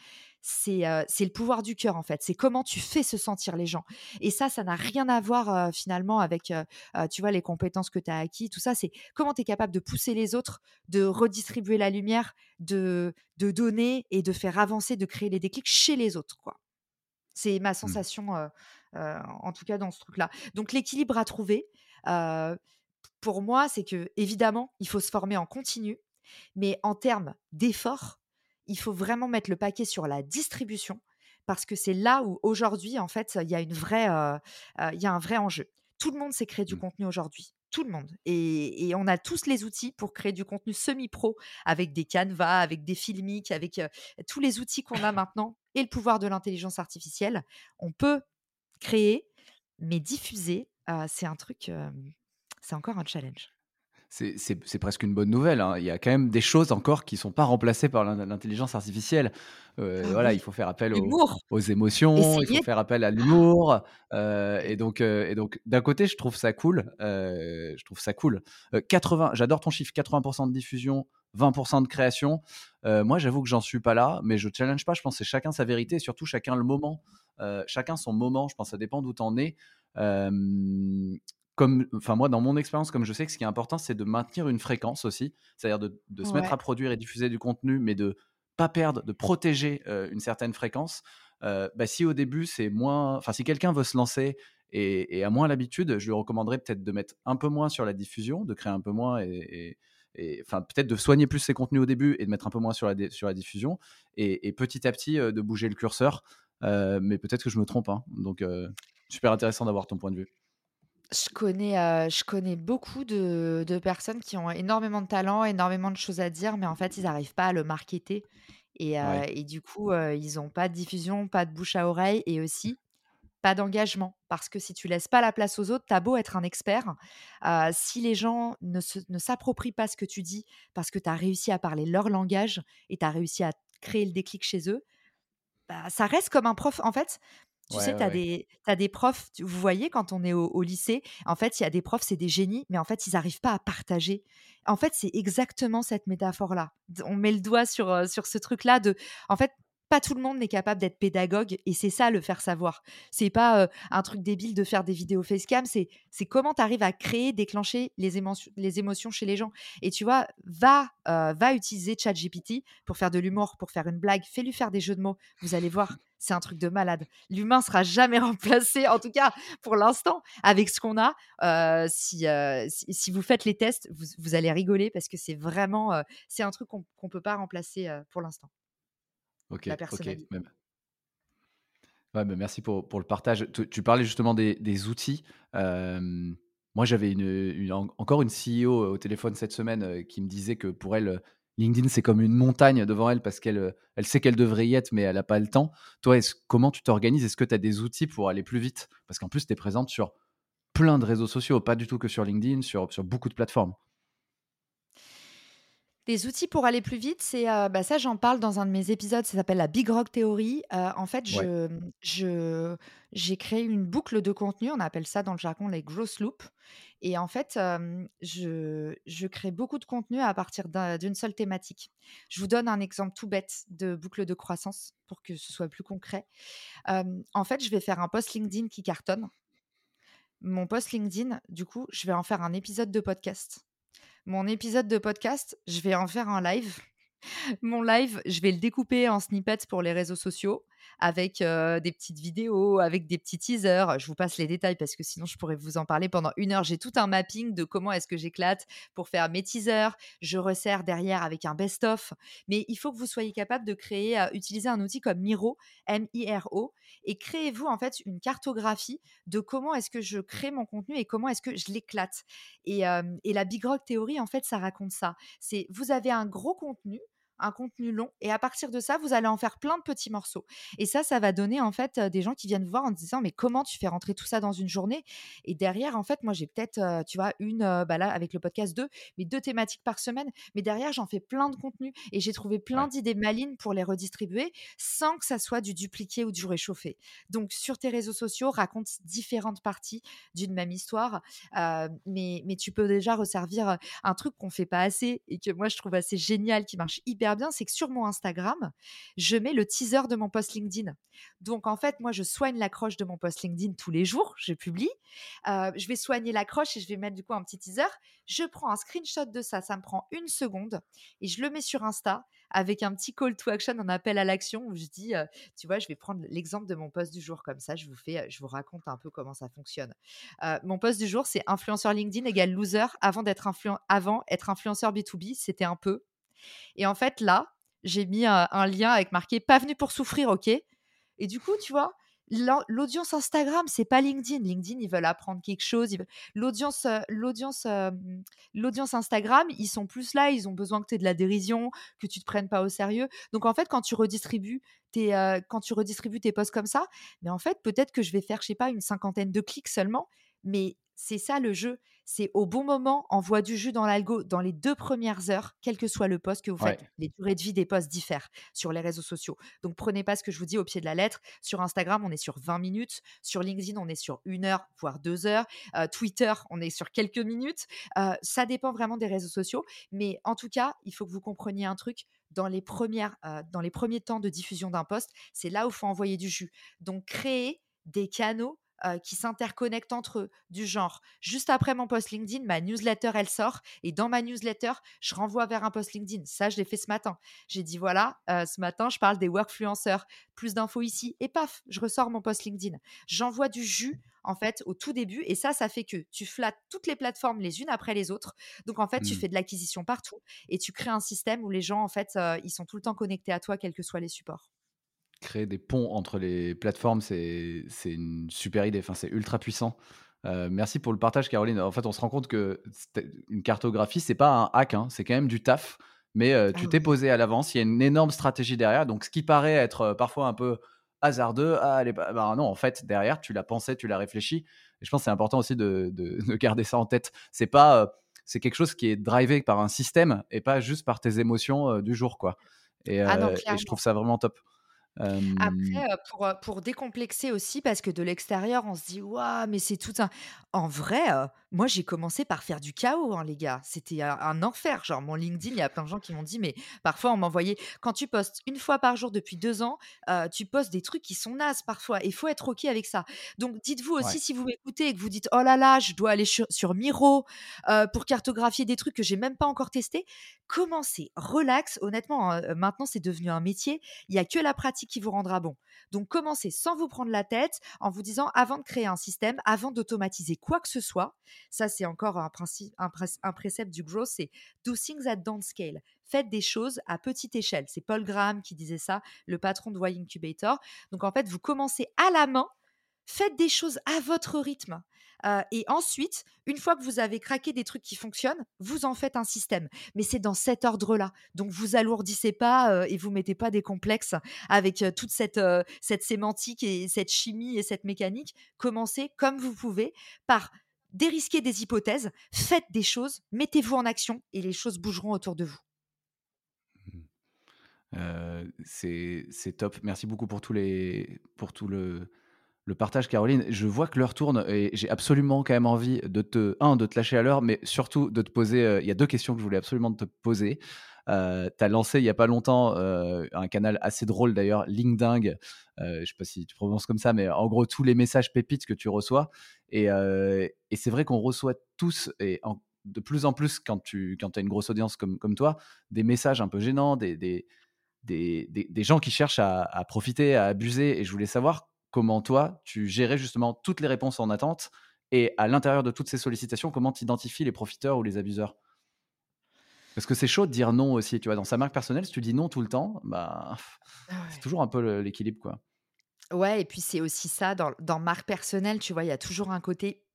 c'est, le pouvoir du cœur, en fait. C'est comment tu fais se sentir les gens. Et ça, ça n'a rien à voir, finalement avec, tu vois, les compétences que tu as acquis, tout ça. C'est comment tu es capable de pousser les autres, de redistribuer la lumière, de de donner et de faire avancer, de créer les déclics chez les autres, quoi. C'est ma mh. sensation, en tout cas dans ce truc-là. Donc l'équilibre à trouver, pour moi, c'est que évidemment, il faut se former en continu, mais en termes d'effort, il faut vraiment mettre le paquet sur la distribution parce que c'est là où aujourd'hui, en fait, il y a une vraie, heu heu, il y a un vrai enjeu. Tout le monde sait créer du Mmh. contenu aujourd'hui, tout le monde et et on a tous les outils pour créer du contenu semi-pro avec des Canva, avec des Filmic, avec, heu, tous les outils qu'on a maintenant et le pouvoir de l'intelligence artificielle. On peut créer, mais diffuser, c'est un truc, c'est encore un challenge. C'est presque une bonne nouvelle, hein. Il y a quand même des choses encore qui sont pas remplacées par l'in l'intelligence artificielle. Heu, Ah voilà, il faut faire appel aux émotions, il faut faire appel à l'humour, et donc heu et donc d'un côté, je trouve ça cool, je trouve ça cool. Heu, 80 j'adore ton chiffre, 80% de diffusion, 20% de création. Moi, j'avoue que j'en suis pas là, mais je challenge pas. Je pense que c'est chacun sa vérité et surtout chacun le moment, chacun son moment. Je pense que ça dépend d'où tu en es. Comme enfin moi dans mon expérience, comme je sais que ce qui est important, c'est de maintenir une fréquence aussi, c'est-à-dire de de se mettre à produire et diffuser du contenu, mais de pas perdre, de protéger, heu, une certaine fréquence. Heu, bah, si au début c'est moins enfin si quelqu'un veut se lancer et et a moins l'habitude, je lui recommanderais peut-être de mettre un peu moins sur la diffusion, de créer un peu moins et et et enfin peut-être de soigner plus ses contenus au début et de mettre un peu moins sur la dé sur la diffusion et et petit à petit, heu, de bouger le curseur. Mais peut-être que je me trompe, hein, donc super intéressant d'avoir ton point de vue. Je connais, heu, je connais beaucoup de de personnes qui ont énormément de talent, énormément de choses à dire, mais en fait, ils n'arrivent pas à le marketer et heu Ouais. et du coup, heu, ils ont pas de diffusion, pas de bouche à oreille et aussi pas d'engagement. Parce que si tu laisses pas la place aux autres, tu as beau être un expert, heu, si les gens ne se ne s'approprient pas ce que tu dis, parce que tu as réussi à parler leur langage et tu as réussi à créer le déclic chez eux, bah, ça reste comme un prof. En fait, tu Ouais, sais, tu as ouais. des profs, tu vous voyez quand on est au au lycée, en fait, il y a des profs, c'est des génies, mais en fait, ils arrivent pas à partager. En fait, c'est exactement cette métaphore-là. On met le doigt sur, heu, sur ce truc-là de en fait, pas tout le monde n'est capable d'être pédagogue et c'est ça le faire savoir. C'est pas, un truc débile de faire des vidéos facecam, c'est comment tu arrives à créer, déclencher les émotions chez les gens et tu vois, va, utiliser ChatGPT pour faire de l'humour, pour faire une blague, fais-lui faire des jeux de mots. Vous allez voir, c'est un truc de malade. L'humain sera jamais (laughs) remplacé, en tout cas pour l'instant, avec ce qu'on a. Si, vous faites les tests, vous allez rigoler parce que c'est vraiment, c'est un truc qu'on qu'on peut pas remplacer, pour l'instant, OK, la personnalité. Ouais, bah, merci pour, pour le partage. Tu, tu parlais justement des, des outils. Euh, moi, j'avais une, une- en- encore une CEO au téléphone cette semaine euh, qui me disait que pour elle, euh, LinkedIn, c'est comme une montagne devant elle parce qu'elle euh, elle sait qu'elle devrait y être, mais elle n'a pas le temps. Toi, est-ce, comment tu t'organises? Est-ce que tu as des outils pour aller plus vite? Parce qu'en plus, tu es présente sur plein de réseaux sociaux, pas du tout que sur LinkedIn, sur, sur beaucoup de plateformes. Les outils pour aller plus vite, c'est, heu, bah, ça j'en parle dans un de mes épisodes, ça s'appelle la Big Rock Theory. Heu, en fait, Ouais. je, je j'ai créé une boucle de contenu, on appelle ça dans le jargon les growth loops et en fait, je je crée beaucoup de contenu à partir d'un d'une seule thématique. Je vous donne un exemple tout bête de boucle de croissance pour que ce soit plus concret. En fait, je vais faire un post LinkedIn qui cartonne. Mon post LinkedIn, du coup, je vais en faire un épisode de podcast. Mon épisode de podcast, je vais en faire un live. (laughs) Mon live, je vais le découper en snippets pour les réseaux sociaux avec des petites vidéos, avec des petits teasers. Je vous passe les détails parce que sinon je pourrais vous en parler pendant une heure. J'ai tout un mapping de comment est-ce que j'éclate pour faire mes teasers. Je resserre derrière avec un best-of. Mais il faut que vous soyez capable de créer, euh, utiliser un outil comme Miro, M-I-R-O, et créez-vous en fait une cartographie de comment est-ce que je crée mon contenu et comment est-ce que je l'éclate. Et, et la Big Rock Theory, en fait, ça raconte ça. C'est vous avez un gros contenu un contenu long et à partir de ça, vous allez en faire plein de petits morceaux. Et ça, ça va donner en fait euh, des gens qui viennent voir en disant mais comment tu fais rentrer tout ça dans une journée? Et derrière, en fait, moi j'ai peut-être, euh, tu vois, une, euh, bah là avec le podcast deux, mais deux thématiques par semaine. Mais derrière, j'en fais plein de contenus et j'ai trouvé plein Ouais. d'idées malines pour les redistribuer sans que ça soit du dupliqué ou du réchauffé. Donc sur tes réseaux sociaux, raconte différentes parties d'une même histoire, euh, mais mais tu peux déjà resservir un truc qu'on fait pas assez et que moi je trouve assez génial, qui marche hyper bien, c'est que sur mon Instagram, je mets le teaser de mon post LinkedIn. Donc en fait, moi je soigne l'accroche de mon post LinkedIn tous les jours, je publie. Euh, je vais soigner l'accroche et je vais mettre du coup un petit teaser. Je prends un screenshot de ça, ça me prend une seconde et je le mets sur Insta avec un petit call to action, un appel à l'action où je dis, euh, tu vois, je vais prendre l'exemple de mon post du jour comme ça, je vous fais, je vous raconte un peu comment ça fonctionne. Euh, mon post du jour, c'est influenceur LinkedIn égale loser avant d'être avant être influenceur B2B, c'était un peu. Et en fait, là, j'ai mis un, lien avec marqué pas venu pour souffrir, ok Et du coup, tu vois, l'au- l'audience Instagram, c'est pas LinkedIn. LinkedIn, ils veulent apprendre quelque chose. L'audience, l'audience, Instagram, ils sont plus là. Ils ont besoin que tu aies de la dérision, que tu te prennes pas au sérieux. Donc en fait, quand tu redistribues tes, quand tu redistribues tes posts comme ça, mais en fait, peut-être que je vais faire, je sais pas, une cinquantaine de clics seulement. Mais c'est ça le jeu. C'est au bon moment, envoie du jus dans l'algo dans les deux premières heures, quel que soit le post que vous Ouais. faites. Les durées de vie des posts diffèrent sur les réseaux sociaux. Donc prenez pas ce que je vous dis au pied de la lettre. Sur Instagram, on est sur 20 minutes. Sur LinkedIn, on est sur une heure, voire deux heures. Euh, Twitter, on est sur quelques minutes. Euh, ça dépend vraiment des réseaux sociaux. Mais en tout cas, il faut que vous compreniez un truc. Dans les, premières, euh, dans les premiers temps de diffusion d'un post, c'est là où il faut envoyer du jus. Donc créer des canaux euh, qui s'interconnectent entre eux, du genre, juste après mon post LinkedIn, ma newsletter, elle sort, et dans ma newsletter, je renvoie vers un post LinkedIn. Ça, je l'ai fait ce matin. J'ai dit, voilà, euh, ce matin, je parle des workfluenceurs, plus d'infos ici, et paf, je ressors mon post LinkedIn. J'envoie du jus, en fait, au tout début, et ça, ça fait que tu flattes toutes les plateformes les unes après les autres. Donc, en fait, tu Hmm. fais de l'acquisition partout, et tu crées un système où les gens, en fait, euh, ils sont tout le temps connectés à toi, quels que soient les supports. Créer des ponts entre les plateformes, c'est une super idée. Enfin, c'est ultra puissant. Euh, merci pour le partage, Caroline. En fait, on se rend compte que une cartographie, c'est pas un hack, hein, c'est quand même du taf. Mais euh, Ah tu t'es posé à l'avance. Il y a une énorme stratégie derrière. Donc, ce qui paraît être euh, parfois un peu hasardeux, ah, elle est pas- bah non, en fait, derrière, tu l'as pensé, tu l'as réfléchi. Et je pense que c'est important aussi de, de- (laughs) de garder ça en tête. C'est pas, euh, c'est quelque chose qui est drivé par un système et pas juste par tes émotions du jour, quoi. Et, Ah non, et je trouve ça vraiment top. Après, pour, pour décomplexer aussi, parce que de l'extérieur, on se dit: «Waouh, mais c'est tout un» en vrai, moi, j'ai commencé par faire du chaos, hein, les gars. C'était un un enfer. Genre, mon LinkedIn, il y a plein de gens qui m'ont dit mais parfois, on m'envoyait quand tu postes une fois par jour depuis 2 ans, heu, tu postes des trucs qui sont nazes parfois et il faut être OK avec ça. Donc dites-vous ouais. aussi, si vous m'écoutez et que vous dites: «Oh là là, je dois aller sur sur Miro, heu, pour cartographier des trucs que j'ai même pas encore testés», commencez relax. Honnêtement, hein, maintenant, c'est devenu un métier. Il y a que la pratique qui vous rendra bon. Donc commencez sans vous prendre la tête en vous disant avant de créer un système, avant d'automatiser quoi que ce soit, ça c'est encore un, principe, un, précepte du growth, c'est do things at don't scale. Faites des choses à petite échelle. C'est Paul Graham qui disait ça, le patron de Y Incubator. Donc en fait, vous commencez à la main, faites des choses à votre rythme. Euh, et ensuite, une fois que vous avez craqué des trucs qui fonctionnent, vous en faites un système. Mais c'est dans cet ordre-là. Donc, vous alourdissez pas euh, et vous mettez pas des complexes avec euh, toute cette, cette sémantique et cette chimie et cette mécanique. Commencez comme vous pouvez par dérisquer des hypothèses, faites des choses, mettez-vous en action et les choses bougeront autour de vous. Mmh. c'est top. Merci beaucoup pour, tous les, pour tout le, le partage, Caroline. Je vois que l'heure tourne et j'ai absolument quand même envie de te, un, de te lâcher à l'heure, mais surtout de te poser. Euh, il y a deux questions que je voulais absolument te poser. Euh, tu as lancé il n'y a pas longtemps euh, un canal assez drôle d'ailleurs, LinkedIn. je ne sais pas si tu prononces comme ça, mais en gros, tous les messages pépites que tu reçois. Et, et c'est vrai qu'on reçoit tous, et de plus en plus quand tu quand as une grosse audience comme, comme toi, des messages un peu gênants, des, des, des, des gens qui cherchent à profiter, à abuser. Et je voulais savoir comment toi, tu gérais justement toutes les réponses en attente et à l'intérieur de toutes ces sollicitations, comment tu identifies les profiteurs ou les abuseurs? Parce que c'est chaud de dire non aussi, tu vois, dans sa marque personnelle, si tu dis non tout le temps, bah, ah c'est toujours un peu l'équilibre, quoi. Ouais, et puis c'est aussi ça, dans, dans marque personnelle, tu vois, il y a toujours un côté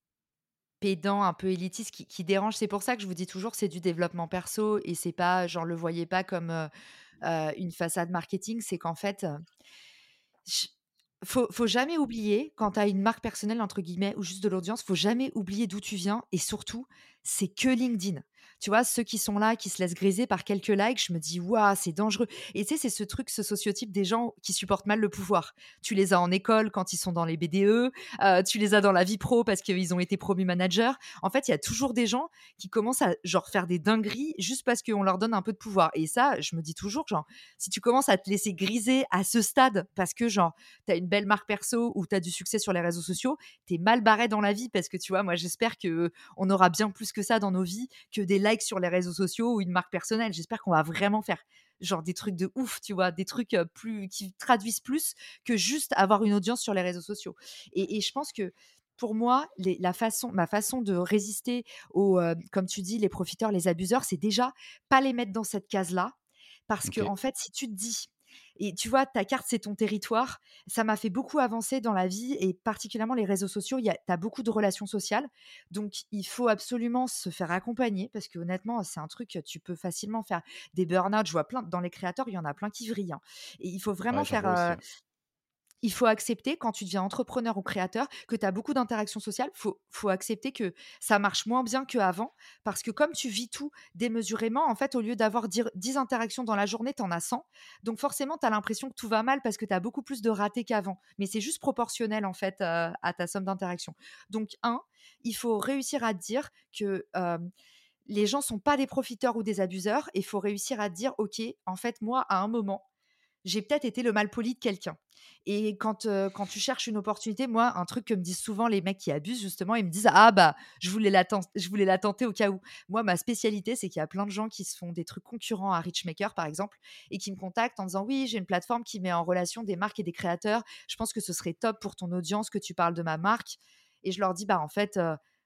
pédant, un peu élitiste qui, dérange. C'est pour ça que je vous dis toujours, c'est du développement perso et c'est pas, genre, le voyez pas comme euh, euh, une façade marketing, c'est qu'en fait, faut, faut jamais oublier, quand tu as une marque personnelle, entre guillemets, ou juste de l'audience, faut jamais oublier d'où tu viens. Et surtout, c'est que LinkedIn tu vois, ceux qui sont là, qui se laissent griser par quelques likes, je me dis, waouh, c'est dangereux. Et tu sais, c'est ce truc, ce sociotype des gens qui supportent mal le pouvoir. Tu les as en école quand ils sont dans les BDE, euh, tu les as dans la vie pro parce qu'ils ont été promus managers. En fait, il y a toujours des gens qui commencent à genre faire des dingueries juste parce qu'on leur donne un peu de pouvoir. Et ça, je me dis toujours, genre, si tu commences à te laisser griser à ce stade parce que, genre, tu as une belle marque perso ou tu as du succès sur les réseaux sociaux, tu es mal barré dans la vie parce que, tu vois, moi, j'espère que on aura bien plus que ça dans nos vies que des likes sur les réseaux sociaux ou une marque personnelle. J'espère qu'on va vraiment faire genre des trucs de ouf, tu vois, des trucs plus qui traduisent plus que juste avoir une audience sur les réseaux sociaux. Et, je pense que pour moi, la façon, ma façon de résister aux, comme tu dis, les profiteurs, les abuseurs, c'est déjà pas les mettre dans cette case-là. Parce que, en fait, si tu te dis, et tu vois, ta carte, c'est ton territoire. Ça m'a fait beaucoup avancer dans la vie et particulièrement les réseaux sociaux. Tu as beaucoup de relations sociales. Donc, il faut absolument se faire accompagner parce que honnêtement, c'est un truc, tu peux facilement faire des burn-out. Je vois plein, dans les créateurs, il y en a plein qui vrillent. Hein. Et il faut vraiment faire il faut accepter quand tu deviens entrepreneur ou créateur que tu as beaucoup d'interactions sociales. Il faut, accepter que ça marche moins bien qu'avant parce que comme tu vis tout démesurément, en fait, au lieu d'avoir 10 interactions dans la journée, tu en as 100. Donc forcément, tu as l'impression que tout va mal parce que tu as beaucoup plus de ratés qu'avant. Mais c'est juste proportionnel en fait euh, à ta somme d'interactions. Donc, un, il faut réussir à dire que... Les gens sont pas des profiteurs ou des abuseurs. Il faut réussir à dire, OK, en fait, moi, à un moment, j'ai peut-être été le mal poli de quelqu'un. Et quand, quand tu cherches une opportunité, moi, un truc que me disent souvent les mecs qui abusent, justement, ils me disent Ah, bah, je voulais la, je voulais la tenter au cas où. Moi, ma spécialité, c'est qu'il y a plein de gens qui se font des trucs concurrents à Richmaker, par exemple, et qui me contactent en disant Oui, j'ai une plateforme qui met en relation des marques et des créateurs. Je pense que ce serait top pour ton audience que tu parles de ma marque. Et je leur dis Bah, en fait,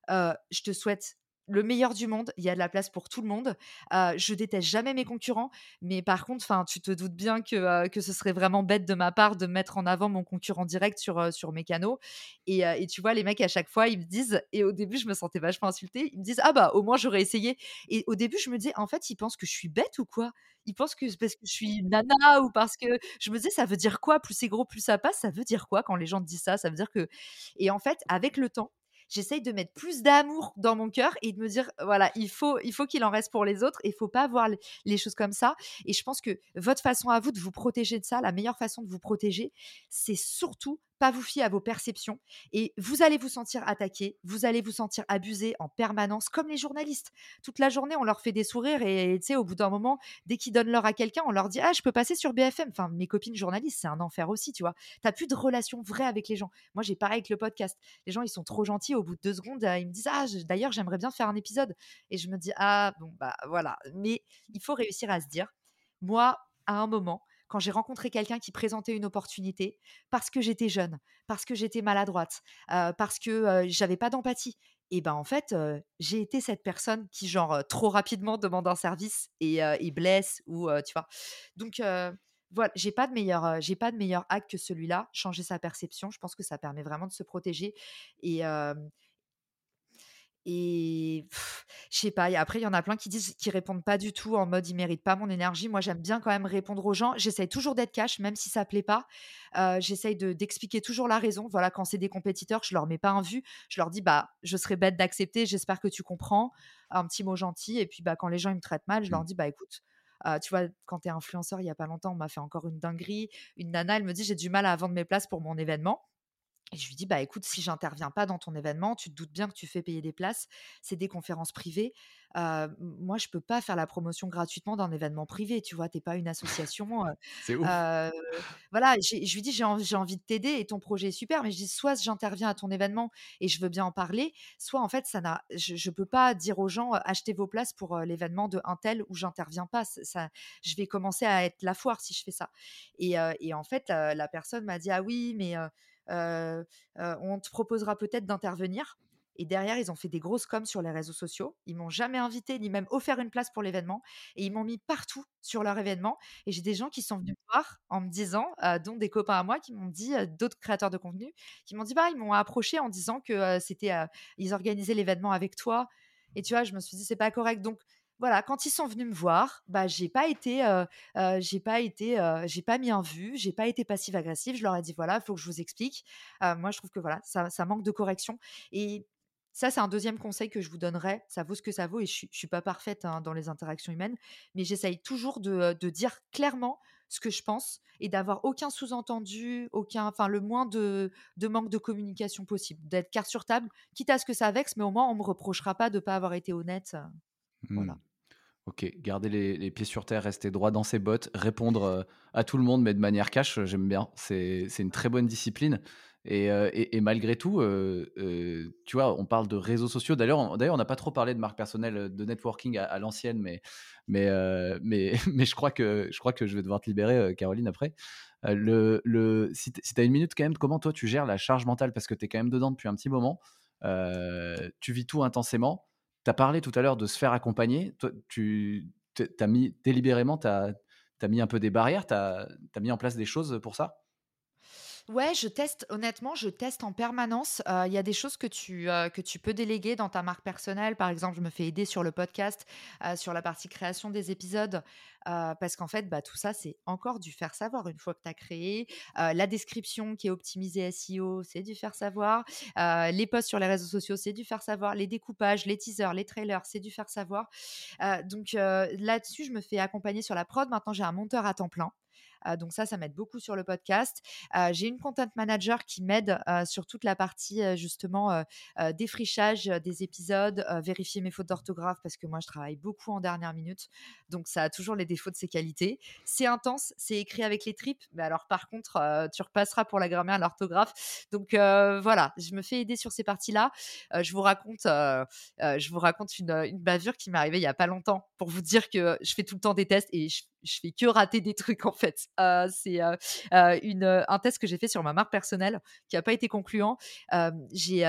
je te souhaite le meilleur du monde, il y a de la place pour tout le monde. je déteste jamais mes concurrents, mais par contre, enfin, tu te doutes bien que, que ce serait vraiment bête de ma part de mettre en avant mon concurrent direct sur, sur mes canaux. Et, tu vois, les mecs à chaque fois, ils me disent, et au début, je me sentais vachement insultée, ils me disent, ah bah au moins j'aurais essayé. Et au début, je me disais, en fait, ils pensent que je suis bête ou quoi? Ils pensent que c'est parce que je suis nana ou parce que je me disais, ça veut dire quoi? Plus c'est gros, plus ça passe. Ça veut dire quoi quand les gens te disent ça? Ça veut dire que. Et en fait, avec le temps, j'essaye de mettre plus d'amour dans mon cœur et de me dire voilà il faut il faut qu'il en reste pour les autres il faut pas voir les, choses comme ça et je pense que votre façon à vous de vous protéger de ça la meilleure façon de vous protéger c'est surtout pas vous fier à vos perceptions et vous allez vous sentir attaqué, vous allez vous sentir abusé en permanence, comme les journalistes. Toute la journée, on leur fait des sourires et tu sais, au bout d'un moment, dès qu'ils donnent l'heure à quelqu'un, on leur dit Ah, je peux passer sur BFM. Enfin, mes copines journalistes, c'est un enfer aussi, tu vois. T'as plus de relation vraie avec les gens. Moi, j'ai pareil avec le podcast. Les gens, ils sont trop gentils. Au bout de deux secondes, euh, ils me disent Ah, d'ailleurs, j'aimerais bien faire un épisode. Et je me dis Ah, bon, bah voilà. Mais il faut réussir à se dire Moi, à un moment, quand j'ai rencontré quelqu'un qui présentait une opportunité parce que j'étais jeune, parce que j'étais maladroite, parce que j'avais pas d'empathie. Et ben en fait, j'ai été cette personne qui, genre, trop rapidement demande un service et, et blesse ou tu vois? Donc voilà, j'ai pas de meilleur, j'ai pas de meilleur hack que celui-là. Changer sa perception, je pense que ça permet vraiment de se protéger et et je sais pas, après il y en a plein qui disent qui répondent pas du tout en mode: «Ils méritent pas mon énergie». Moi, j'aime bien quand même répondre aux gens. J'essaye toujours d'être cash, même si ça plaît pas. Heu, j'essaye de d'expliquer toujours la raison. Voilà, quand c'est des compétiteurs, je leur mets pas un vu. Je leur dis: «Bah, je serais bête d'accepter, j'espère que tu comprends». Un petit mot gentil et puis, bah, quand les gens ils me traitent mal, je leur Mmh. dis: «Bah, écoute» heu, tu vois, quand tu es influenceur, il y a pas longtemps, on m'a fait encore une dinguerie. Une nana, elle me dit: «J'ai du mal à vendre mes places pour mon événement». Et je lui dis: «Bah, écoute, si j'interviens pas dans ton événement, tu te doutes bien que tu fais payer des places. C'est des conférences privées. Heu, m moi, je peux pas faire la promotion gratuitement d'un événement privé, tu vois? Tu es pas une association, heu (laughs) C'est ouf. heu, voilà». Je lui dis: «J'ai env j'ai envie de t'aider et ton projet est super». Mais je dis: «Soit j'interviens à ton événement et je veux bien en parler, soit en fait ça n'a je je peux pas dire aux gens: "Achetez vos places pour, l'événement de untel où j'interviens pas". Ça je vais commencer à être la foire si je fais ça». Et et en fait, la personne m'a dit: «Ah oui, mais on te proposera peut-être d'intervenir». Et derrière, ils ont fait des grosses coms sur les réseaux sociaux. Ils m'ont jamais invitée ni même offert une place pour l'événement et ils m'ont mis partout sur leur événement. Et j'ai des gens qui sont venus me voir en me disant, heu, dont des copains à moi qui m'ont dit, d'autres créateurs de contenu, qui m'ont dit: «Bah, ils m'ont approché en disant que, c'était, ils organisaient l'événement avec toi». Et tu vois, je me suis dit: «C'est pas correct». Donc voilà, quand ils sont venus me voir, bah, j'ai pas été, heu heu, j'ai pas été, heu, j'ai pas mis un vu, j'ai pas été passive agressive. Je leur ai dit: «Voilà, il faut que je vous explique. Heu, moi, je trouve que voilà, ça manque de correction». Et ça, c'est un 2e conseil que je vous donnerais. Ça vaut ce que ça vaut et je je suis pas parfaite, hein, dans les interactions humaines, mais j'essaye toujours de, heu, de dire clairement ce que je pense et d'avoir aucun sous-entendu, aucun enfin, le moins de de manque de communication possible. D'être cartes sur table, quitte à ce que ça vexe, mais au moins on me reprochera pas de pas avoir été honnête, heu, Mmh. voilà. OK, garder les les pieds sur terre, rester droit dans ses bottes, répondre, heu, à tout le monde, mais de manière cash, j'aime bien. C'est une très bonne discipline et heu et malgré tout, tu vois, on parle de réseaux sociaux. D'ailleurs on n'a pas trop parlé de marque personnelle, de networking à l'ancienne, mais mais mais (laughs) mais je crois que je crois que je vais devoir te libérer, Caroline, après. Le le si tu as 1 minute quand même, comment toi tu gères la charge mentale? Parce que tu es quand même dedans depuis un petit moment. Tu vis tout intensément. Tu as parlé tout à l'heure de se faire accompagner. Toi, tu as mis délibérément, tu as mis un peu des barrières? Tu as as mis en place des choses pour ça? Ouais, je teste, honnêtement, je teste en permanence. Heu, il y a des choses que tu, heu, que tu peux déléguer dans ta marque personnelle. Par exemple, je me fais aider sur le podcast, heu, sur la partie création des épisodes, parce qu'en fait, bah, tout ça, c'est encore du faire savoir une fois que tu as créé. La description qui est optimisée SEO, c'est du faire savoir. Les posts sur les réseaux sociaux, c'est du faire savoir. Les découpages, les teasers, les trailers, c'est du faire savoir. Donc là-dessus, je me fais accompagner sur la prod. Maintenant, j'ai un monteur à temps plein. Heu, donc ça, ça m'aide beaucoup sur le podcast. Heu, j'ai une content manager qui m'aide, heu, sur toute la partie, justement, défrichage des épisodes, vérifier mes fautes d'orthographe parce que moi, je travaille beaucoup en dernière minute. Donc ça a toujours les défauts de ses qualités. C'est intense, c'est écrit avec les tripes, mais alors par contre, tu repasseras pour la grammaire, l'orthographe. Donc voilà, je me fais aider sur ces parties-là. Je vous raconte, je vous raconte une, une bavure qui m'est arrivée il y a pas longtemps pour vous dire que je fais tout le temps des tests et je je fais que rater des trucs, en fait. Heu, c'est, une, heu, un test que j'ai fait sur ma marque personnelle qui a pas été concluant. J'ai,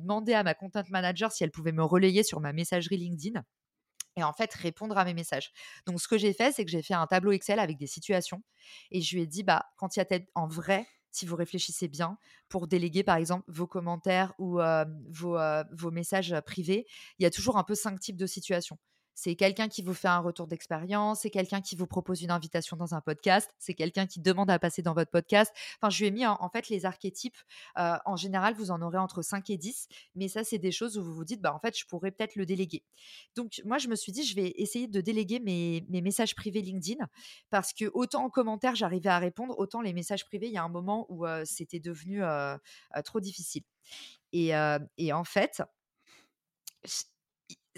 demandé à ma content manager si elle pouvait me relayer sur ma messagerie LinkedIn et en fait, répondre à mes messages. Donc ce que j'ai fait, c'est que j'ai fait un tableau Excel avec des situations et je lui ai dit: «Bah, quand il y a peut-être en vrai, si vous réfléchissez bien, pour déléguer, par exemple, vos commentaires ou vos, messages, privés, il y a toujours un peu 5 types de situations. C'est quelqu'un qui vous fait un retour d'expérience, c'est quelqu'un qui vous propose une invitation dans un podcast, c'est quelqu'un qui demande à passer dans votre podcast». Enfin, je lui ai mis, en fait, les archétypes. Heu, en général, vous en aurez entre 5 et 10, mais ça, c'est des choses où vous vous dites: «Bah, en fait, je pourrais peut-être le déléguer». Donc moi, je me suis dit: «Je vais essayer de déléguer mes mes messages privés LinkedIn» parce que autant en commentaire, j'arrivais à répondre, autant les messages privés, il y a un moment où, heu, c'était devenu, heu, trop difficile et en fait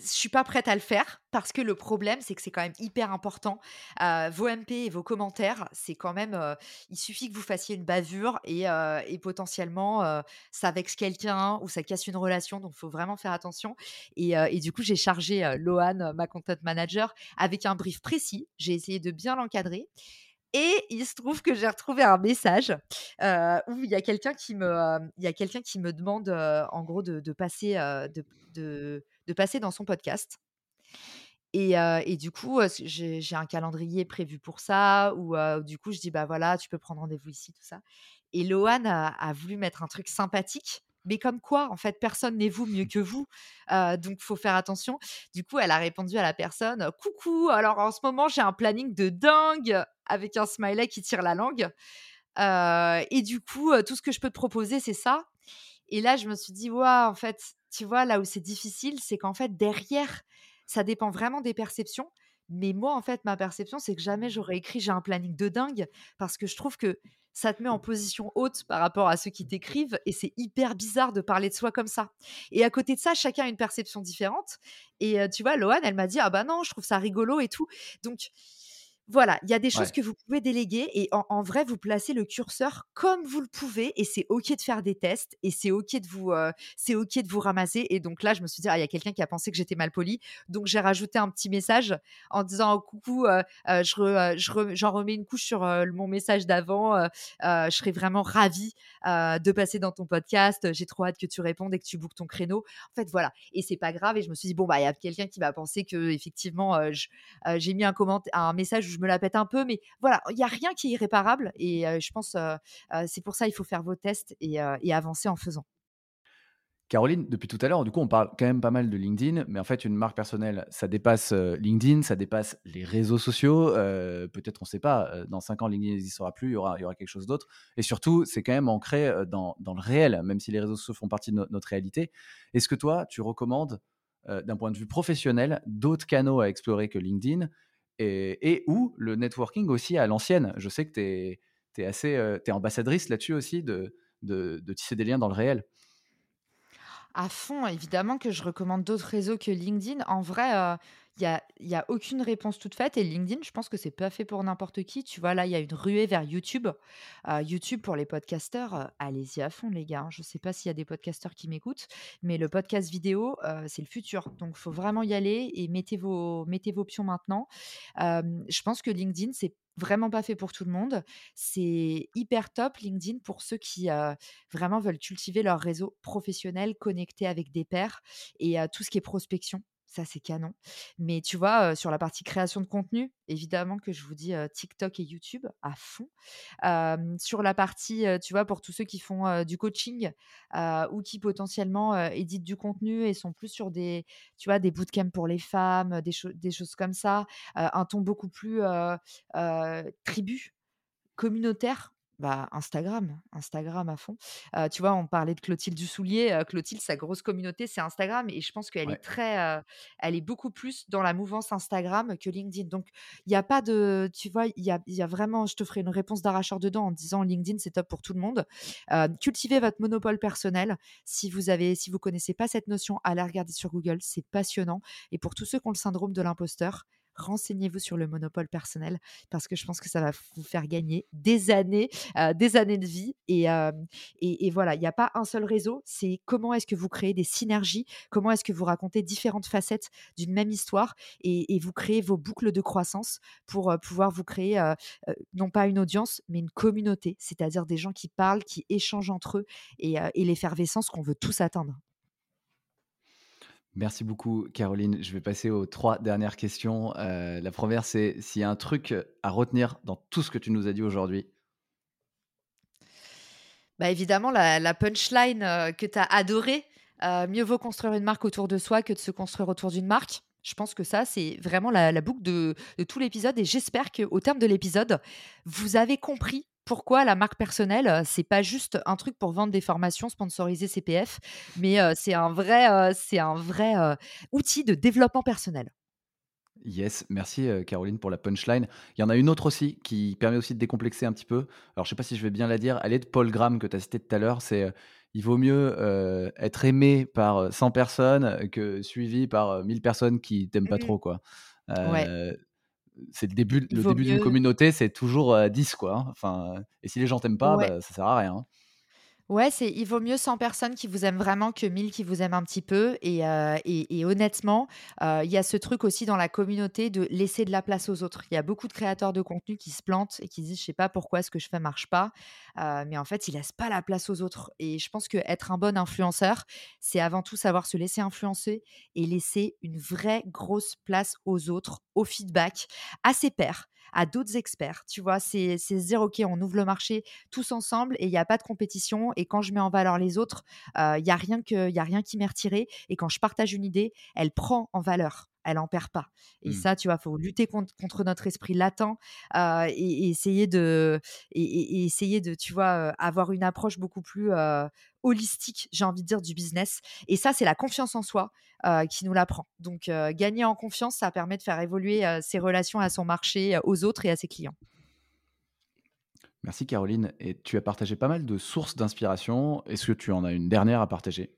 je suis pas prête à le faire parce que le problème, c'est que c'est quand même hyper important. Heu, vos MP et vos commentaires, c'est quand même, heu, il suffit que vous fassiez une bavure et heu et potentiellement, ça vexe quelqu'un ou ça casse une relation, donc il faut vraiment faire attention et du coup, j'ai chargé, Loane, ma content manager, avec un brief précis. J'ai essayé de bien l'encadrer Et il se trouve que j'ai retrouvé un message où il y a quelqu'un qui me, il y a quelqu'un qui me demande en gros de, passer, de, de, passer dans son podcast. Et, et du coup, j'ai un calendrier prévu pour ça, où du coup, je dis, bah voilà, tu peux prendre rendez-vous ici, tout ça. Et Lohan a, a voulu mettre un truc sympathique mais comme quoi, en fait, personne n'est vous mieux (laughs) que vous. Euh, donc, faut faire attention. Du coup, elle a répondu à la personne Coucou, alors en ce moment, j'ai un planning de dingue avec un smiley qui tire la langue. et du coup, tout ce que je peux te proposer, c'est ça? Et là, je me suis dit Waouh, en fait, tu vois, là où c'est difficile, c'est qu'en fait, derrière, ça dépend vraiment des perceptions. Mais moi, en fait, ma perception, c'est que jamais j'aurais écrit j'ai un planning de dingue parce que je trouve que ça te met en position haute par rapport à ceux qui t'écrivent et c'est hyper bizarre de parler de soi comme ça. Et à côté de ça, chacun a une perception différente. Et tu vois, Lohan, elle m'a dit ah bah non, je trouve ça rigolo et tout. Donc voilà, il y a des choses que vous pouvez déléguer et en, vrai, vous placez le curseur comme vous le pouvez et c'est ok de faire des tests et c'est ok de vous, euh, c'est ok de vous ramasser. Et donc là, je me suis dit, ah, il y a quelqu'un qui a pensé que j'étais mal poli, donc j'ai rajouté un petit message en disant coucou, euh, euh, je j'en remets une couche sur mon message d'avant. je serais vraiment ravie de passer dans ton podcast. J'ai trop hâte que tu répondes et que tu bookes ton créneau. En fait, voilà. Et c'est pas grave. Et je me suis dit bon bah il y a quelqu'un qui va penser que effectivement j'ai mis un un message où je me la pète un peu, mais voilà, il n'y a rien qui est irréparable. Et je pense c'est pour ça il faut faire vos tests et, avancer en faisant. Caroline, depuis tout à l'heure, du coup, on parle quand même pas mal de LinkedIn, mais en fait, une marque personnelle, ça dépasse LinkedIn, ça dépasse les réseaux sociaux. Peut-être, on ne sait pas, dans cinq ans, LinkedIn n'existera plus, il y aura, quelque chose d'autre. Et surtout, c'est quand même ancré dans, le réel, même si les réseaux sociaux font partie de notre réalité. Est-ce que toi, tu recommandes, d'un point de vue professionnel, d'autres canaux à explorer que LinkedIn et, ou le networking aussi à l'ancienne. Je sais que tu es, assez ambassadrice là-dessus aussi de, de, tisser des liens dans le réel. À fond, évidemment que je recommande d'autres réseaux que LinkedIn. En vrai, n'y a, aucune réponse toute faite. Et LinkedIn, je pense que c'est pas fait pour n'importe qui. Tu vois, là, il y a une ruée vers YouTube. YouTube, pour les podcasteurs, allez-y à fond, les gars. Je ne sais pas s'il y a des podcasteurs qui m'écoutent, mais le podcast vidéo, c'est le futur. Donc, il faut vraiment y aller et mettez vos, pions maintenant. je pense que LinkedIn, c'est vraiment pas fait pour tout le monde. C'est hyper top LinkedIn pour ceux qui vraiment veulent cultiver leur réseau professionnel, connecté avec des pairs et tout ce qui est prospection ça c'est canon. Mais tu vois, sur la partie création de contenu, évidemment que je vous dis TikTok et YouTube à fond. sur la partie, tu vois, pour tous ceux qui font du coaching ou qui potentiellement éditent du contenu et sont plus sur des, tu vois, des bootcamps pour les femmes, des, des choses comme ça, un ton beaucoup plus tribu, communautaire bah, Instagram, Instagram à fond. tu vois, on parlait de Clotilde Dussoulier. Clotilde, sa grosse communauté, c'est Instagram. Et je pense qu'elle est très, elle est beaucoup plus dans la mouvance Instagram que LinkedIn. Donc, il n'y a pas de, tu vois, il y a, y a, vraiment, je te ferai une réponse d'arracheur dedans en disant LinkedIn, c'est top pour tout le monde. cultivez votre monopole personnel. Si vous avez, si vous connaissez pas cette notion, allez regarder sur Google. C'est passionnant. Et pour tous ceux qui ont le syndrome de l'imposteur, renseignez-vous sur le monopole personnel parce que je pense que ça va vous faire gagner des années, des années de vie. Et, et, voilà, il n'y a pas un seul réseau, c'est comment est-ce que vous créez des synergies, comment est-ce que vous racontez différentes facettes d'une même histoire et, vous créez vos boucles de croissance pour pouvoir vous créer non pas une audience, mais une communauté, c'est-à-dire des gens qui parlent, qui échangent entre eux et, et l'effervescence qu'on veut tous atteindre. Merci beaucoup, Caroline. Je vais passer aux trois dernières questions. Euh, la première, c'est s'il y a un truc à retenir dans tout ce que tu nous as dit aujourd'hui. Bah évidemment, la, punchline euh, que tu as adorée. Euh, mieux vaut construire une marque autour de soi que de se construire autour d'une marque. Je pense que ça, c'est vraiment la, boucle de, de tout l'épisode. Et j'espère qu'au terme de l'épisode, vous avez compris pourquoi la marque personnelle, c'est pas juste un truc pour vendre des formations sponsorisées CPF, mais c'est un vrai, c'est un vrai outil de développement personnel. Yes, merci Caroline pour la punchline. Il y en a une autre aussi qui permet aussi de décomplexer un petit peu. Alors je sais pas si je vais bien la dire. Elle est de Paul Graham que tu as cité tout à l'heure. C'est il vaut mieux être aimé par 100 personnes que suivi par 1000 personnes qui t'aiment pas mmh trop quoi. Ouais c'est le début, le début d'une communauté, c'est toujours 10 quoi. Hein. Enfin, et si les gens t'aiment pas, bah, ça sert à rien. Ouais, c'est il vaut mieux 100 personnes qui vous aiment vraiment que 1000 qui vous aiment un petit peu. Et, euh, et, honnêtement, euh, il y a ce truc aussi dans la communauté de laisser de la place aux autres. Il y a beaucoup de créateurs de contenu qui se plantent et qui disent je sais pas pourquoi ce que je fais marche pas, euh, mais en fait ils laissent pas la place aux autres. Et je pense que être un bon influenceur, c'est avant tout savoir se laisser influencer et laisser une vraie grosse place aux autres, au feedback, à ses pairs à d'autres experts. Tu vois, c'est se dire, OK, on ouvre le marché tous ensemble et il n'y a pas de compétition. Et quand je mets en valeur les autres, il n'y a, rien que, y a rien qui m'est retiré. Et quand je partage une idée, elle prend en valeur elle en perd pas. Et mmh. ça, tu vois, faut lutter contre, contre notre esprit latent et, essayer de, et, essayer de, tu vois, avoir une approche beaucoup plus holistique, j'ai envie de dire, du business. Et ça, c'est la confiance en soi qui nous l'apprend. Donc, gagner en confiance, ça permet de faire évoluer ses relations à son marché, aux autres et à ses clients. Merci Caroline. Et tu as partagé pas mal de sources d'inspiration. Est-ce que tu en as une dernière à partager?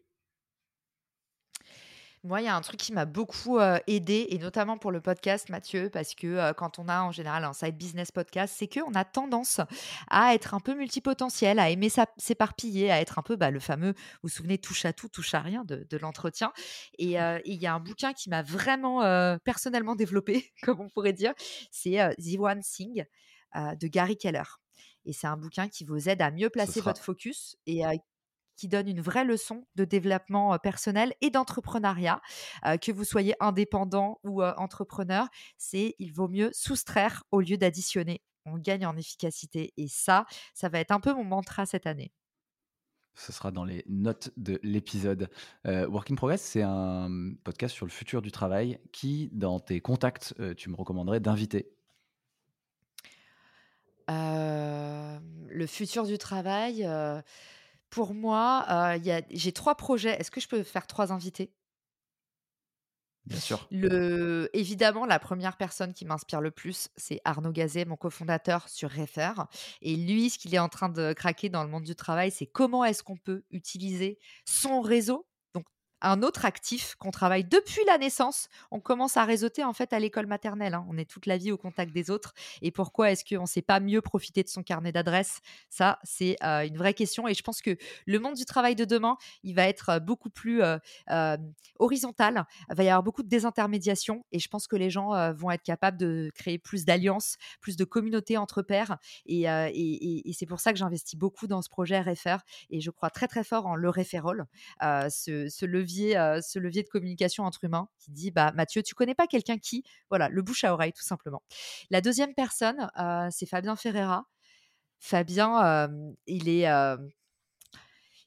Moi, il y a un truc qui m'a beaucoup aidé, et notamment pour le podcast, Mathieu, parce que quand on a en général un side business podcast, c'est qu'on a tendance à être un peu multipotentiel, à aimer s'éparpiller, à être un peu bah, le fameux, vous vous souvenez, touche à tout, touche à rien de, l'entretien. Et il y a un bouquin qui m'a vraiment personnellement développé, (laughs) comme on pourrait dire, c'est The One Thing de Gary Keller. Et c'est un bouquin qui vous aide à mieux placer votre focus et qui donne une vraie leçon de développement personnel et d'entrepreneuriat. que vous soyez indépendant ou entrepreneur, c'est il vaut mieux soustraire au lieu d'additionner. On gagne en efficacité et ça, ça va être un peu mon mantra cette année. Ce sera dans les notes de l'épisode. Work in Progress, c'est un mmh, podcast sur le futur du travail. Qui, dans tes contacts, tu me recommanderais d'inviter Le futur du travail, pour moi, j'ai trois projets. Est-ce que je peux faire trois invités? Bien sûr. Le, évidemment, la première personne qui m'inspire le plus, c'est Arnaud Gazet, mon cofondateur sur Refer. Et lui, ce qu'il est en train de craquer dans le monde du travail, c'est comment est-ce qu'on peut utiliser son réseau un autre actif qu'on travaille depuis la naissance. On commence à réseauter en fait à l'école maternelle. Hein. On est toute la vie au contact des autres. Et pourquoi est-ce qu'on ne sait pas mieux profiter de son carnet d'adresses? Ça, c'est une vraie question. Et je pense que le monde du travail de demain, il va être beaucoup plus horizontal. Il va y avoir beaucoup de désintermédiation. Et je pense que les gens vont être capables de créer plus d'alliances, plus de communautés entre pairs. Et, c'est pour ça que j'investis beaucoup dans ce projet RFR. Et je crois très très fort en le référol, ce levier ce levier de communication entre humains qui dit bah Mathieu, tu connais pas quelqu'un qui, voilà, le bouche à oreille tout simplement. La deuxième personne, c'est Fabien Ferreira. Fabien, il est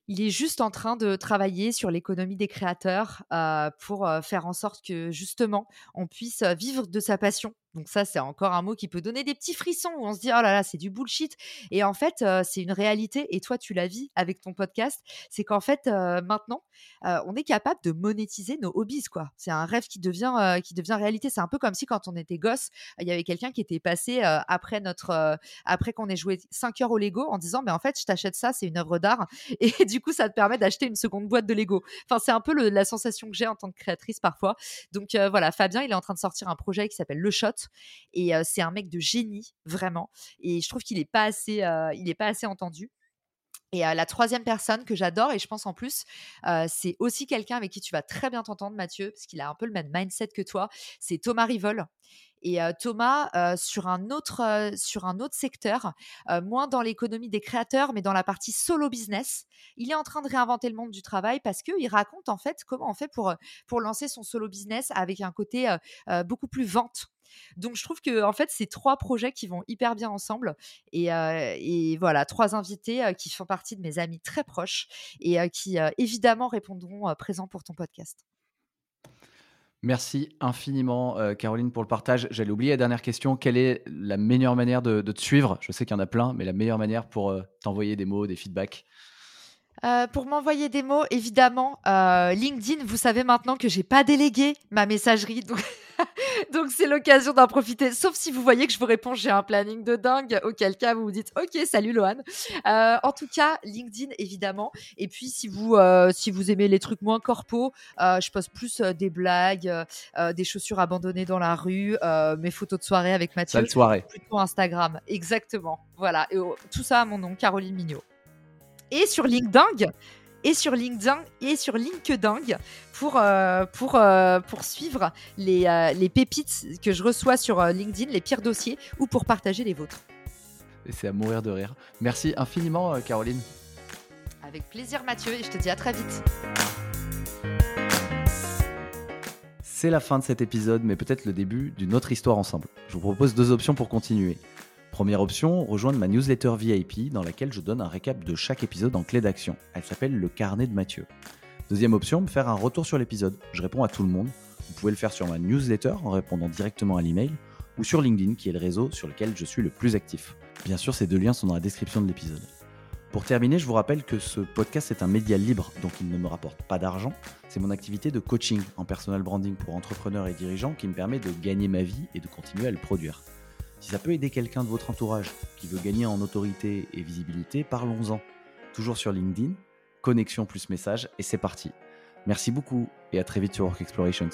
il est juste en train de travailler sur l'économie des créateurs pour faire en sorte que justement on puisse vivre de sa passion donc ça, c'est encore un mot qui peut donner des petits frissons où on se dit oh là là, c'est du bullshit. Et en fait, c'est une réalité. Et toi, tu la vis avec ton podcast. C'est qu'en fait, maintenant, on est capable de monétiser nos hobbies, quoi. C'est un rêve qui devient qui devient réalité. C'est un peu comme si quand on était gosse, il y avait quelqu'un qui était passé après après qu'on ait joué 5 heures au Lego en disant mais en fait, je t'achète ça, c'est une œuvre d'art. (laughs) Et du coup, ça te permet d'acheter une seconde boîte de Lego. Enfin, c'est un peu la sensation que j'ai en tant que créatrice parfois. Donc voilà, Fabien, il est en train de sortir un projet qui s'appelle Le Shot et c'est un mec de génie, vraiment. Et je trouve qu'il n'est pas, assez, pas assez entendu. Et la troisième personne que j'adore, et je pense en plus, c'est aussi quelqu'un avec qui tu vas très bien t'entendre, Mathieu, parce qu'il a un peu le même mindset que toi, c'est Thomas Rivol. Et Thomas, sur, un autre, sur un autre secteur, moins dans l'économie des créateurs, mais dans la partie solo business, il est en train de réinventer le monde du travail parce qu'il raconte en fait comment on fait pour, pour lancer son solo business avec un côté beaucoup plus vente donc je trouve que en fait c'est trois projets qui vont hyper bien ensemble et, voilà trois invités qui font partie de mes amis très proches et qui évidemment répondront présents pour ton podcast. Merci infiniment, Caroline, pour le partage. J'allais oublier la dernière question. Quelle est la meilleure manière de, te suivre? Je sais qu'il y en a plein, mais la meilleure manière pour t'envoyer des mots, des feedbacks? Pour m'envoyer des mots, évidemment, LinkedIn, vous savez maintenant que j'ai pas délégué ma messagerie, donc (laughs) Donc c'est l'occasion d'en profiter. Sauf si vous voyez que je vous réponds, j'ai un planning de dingue. Auquel cas vous vous dites, ok, salut Loane. Euh, en tout cas, LinkedIn évidemment. Et puis si vous euh, si vous aimez les trucs moins corpo, euh, je poste plus des blagues, des chaussures abandonnées dans la rue, mes photos de soirée avec Mathieu. Sale soirée. Plutôt Instagram, exactement. Voilà. Et tout ça à mon nom, Caroline Mignot. et sur LinkedIn et sur LinkedIn et sur LinkedIn pour, euh, pour, euh, pour suivre les, euh, les, pépites que je reçois sur LinkedIn, les pires dossiers, ou pour partager les vôtres. Et c'est à mourir de rire. Merci infiniment, Caroline. Avec plaisir, Mathieu, et je te dis à très vite. C'est la fin de cet épisode, mais peut-être le début d'une autre histoire ensemble. Je vous propose deux options pour continuer. Première option, rejoindre ma newsletter VIP dans laquelle je donne un récap de chaque épisode en clé d'action. Elle s'appelle Le Carnet de Mathieu. Deuxième option, me faire un retour sur l'épisode. Je réponds à tout le monde. Vous pouvez le faire sur ma newsletter en répondant directement à l'email ou sur LinkedIn qui est le réseau sur lequel je suis le plus actif. Bien sûr, ces deux liens sont dans la description de l'épisode. Pour terminer, je vous rappelle que ce podcast est un média libre, donc il ne me rapporte pas d'argent. C'est mon activité de coaching en personal branding pour entrepreneurs et dirigeants qui me permet de gagner ma vie et de continuer à le produire. Si ça peut aider quelqu'un de votre entourage qui veut gagner en autorité et visibilité, parlons-en. Toujours sur LinkedIn, connexion plus message, et c'est parti. Merci beaucoup et à très vite sur Work Explorations.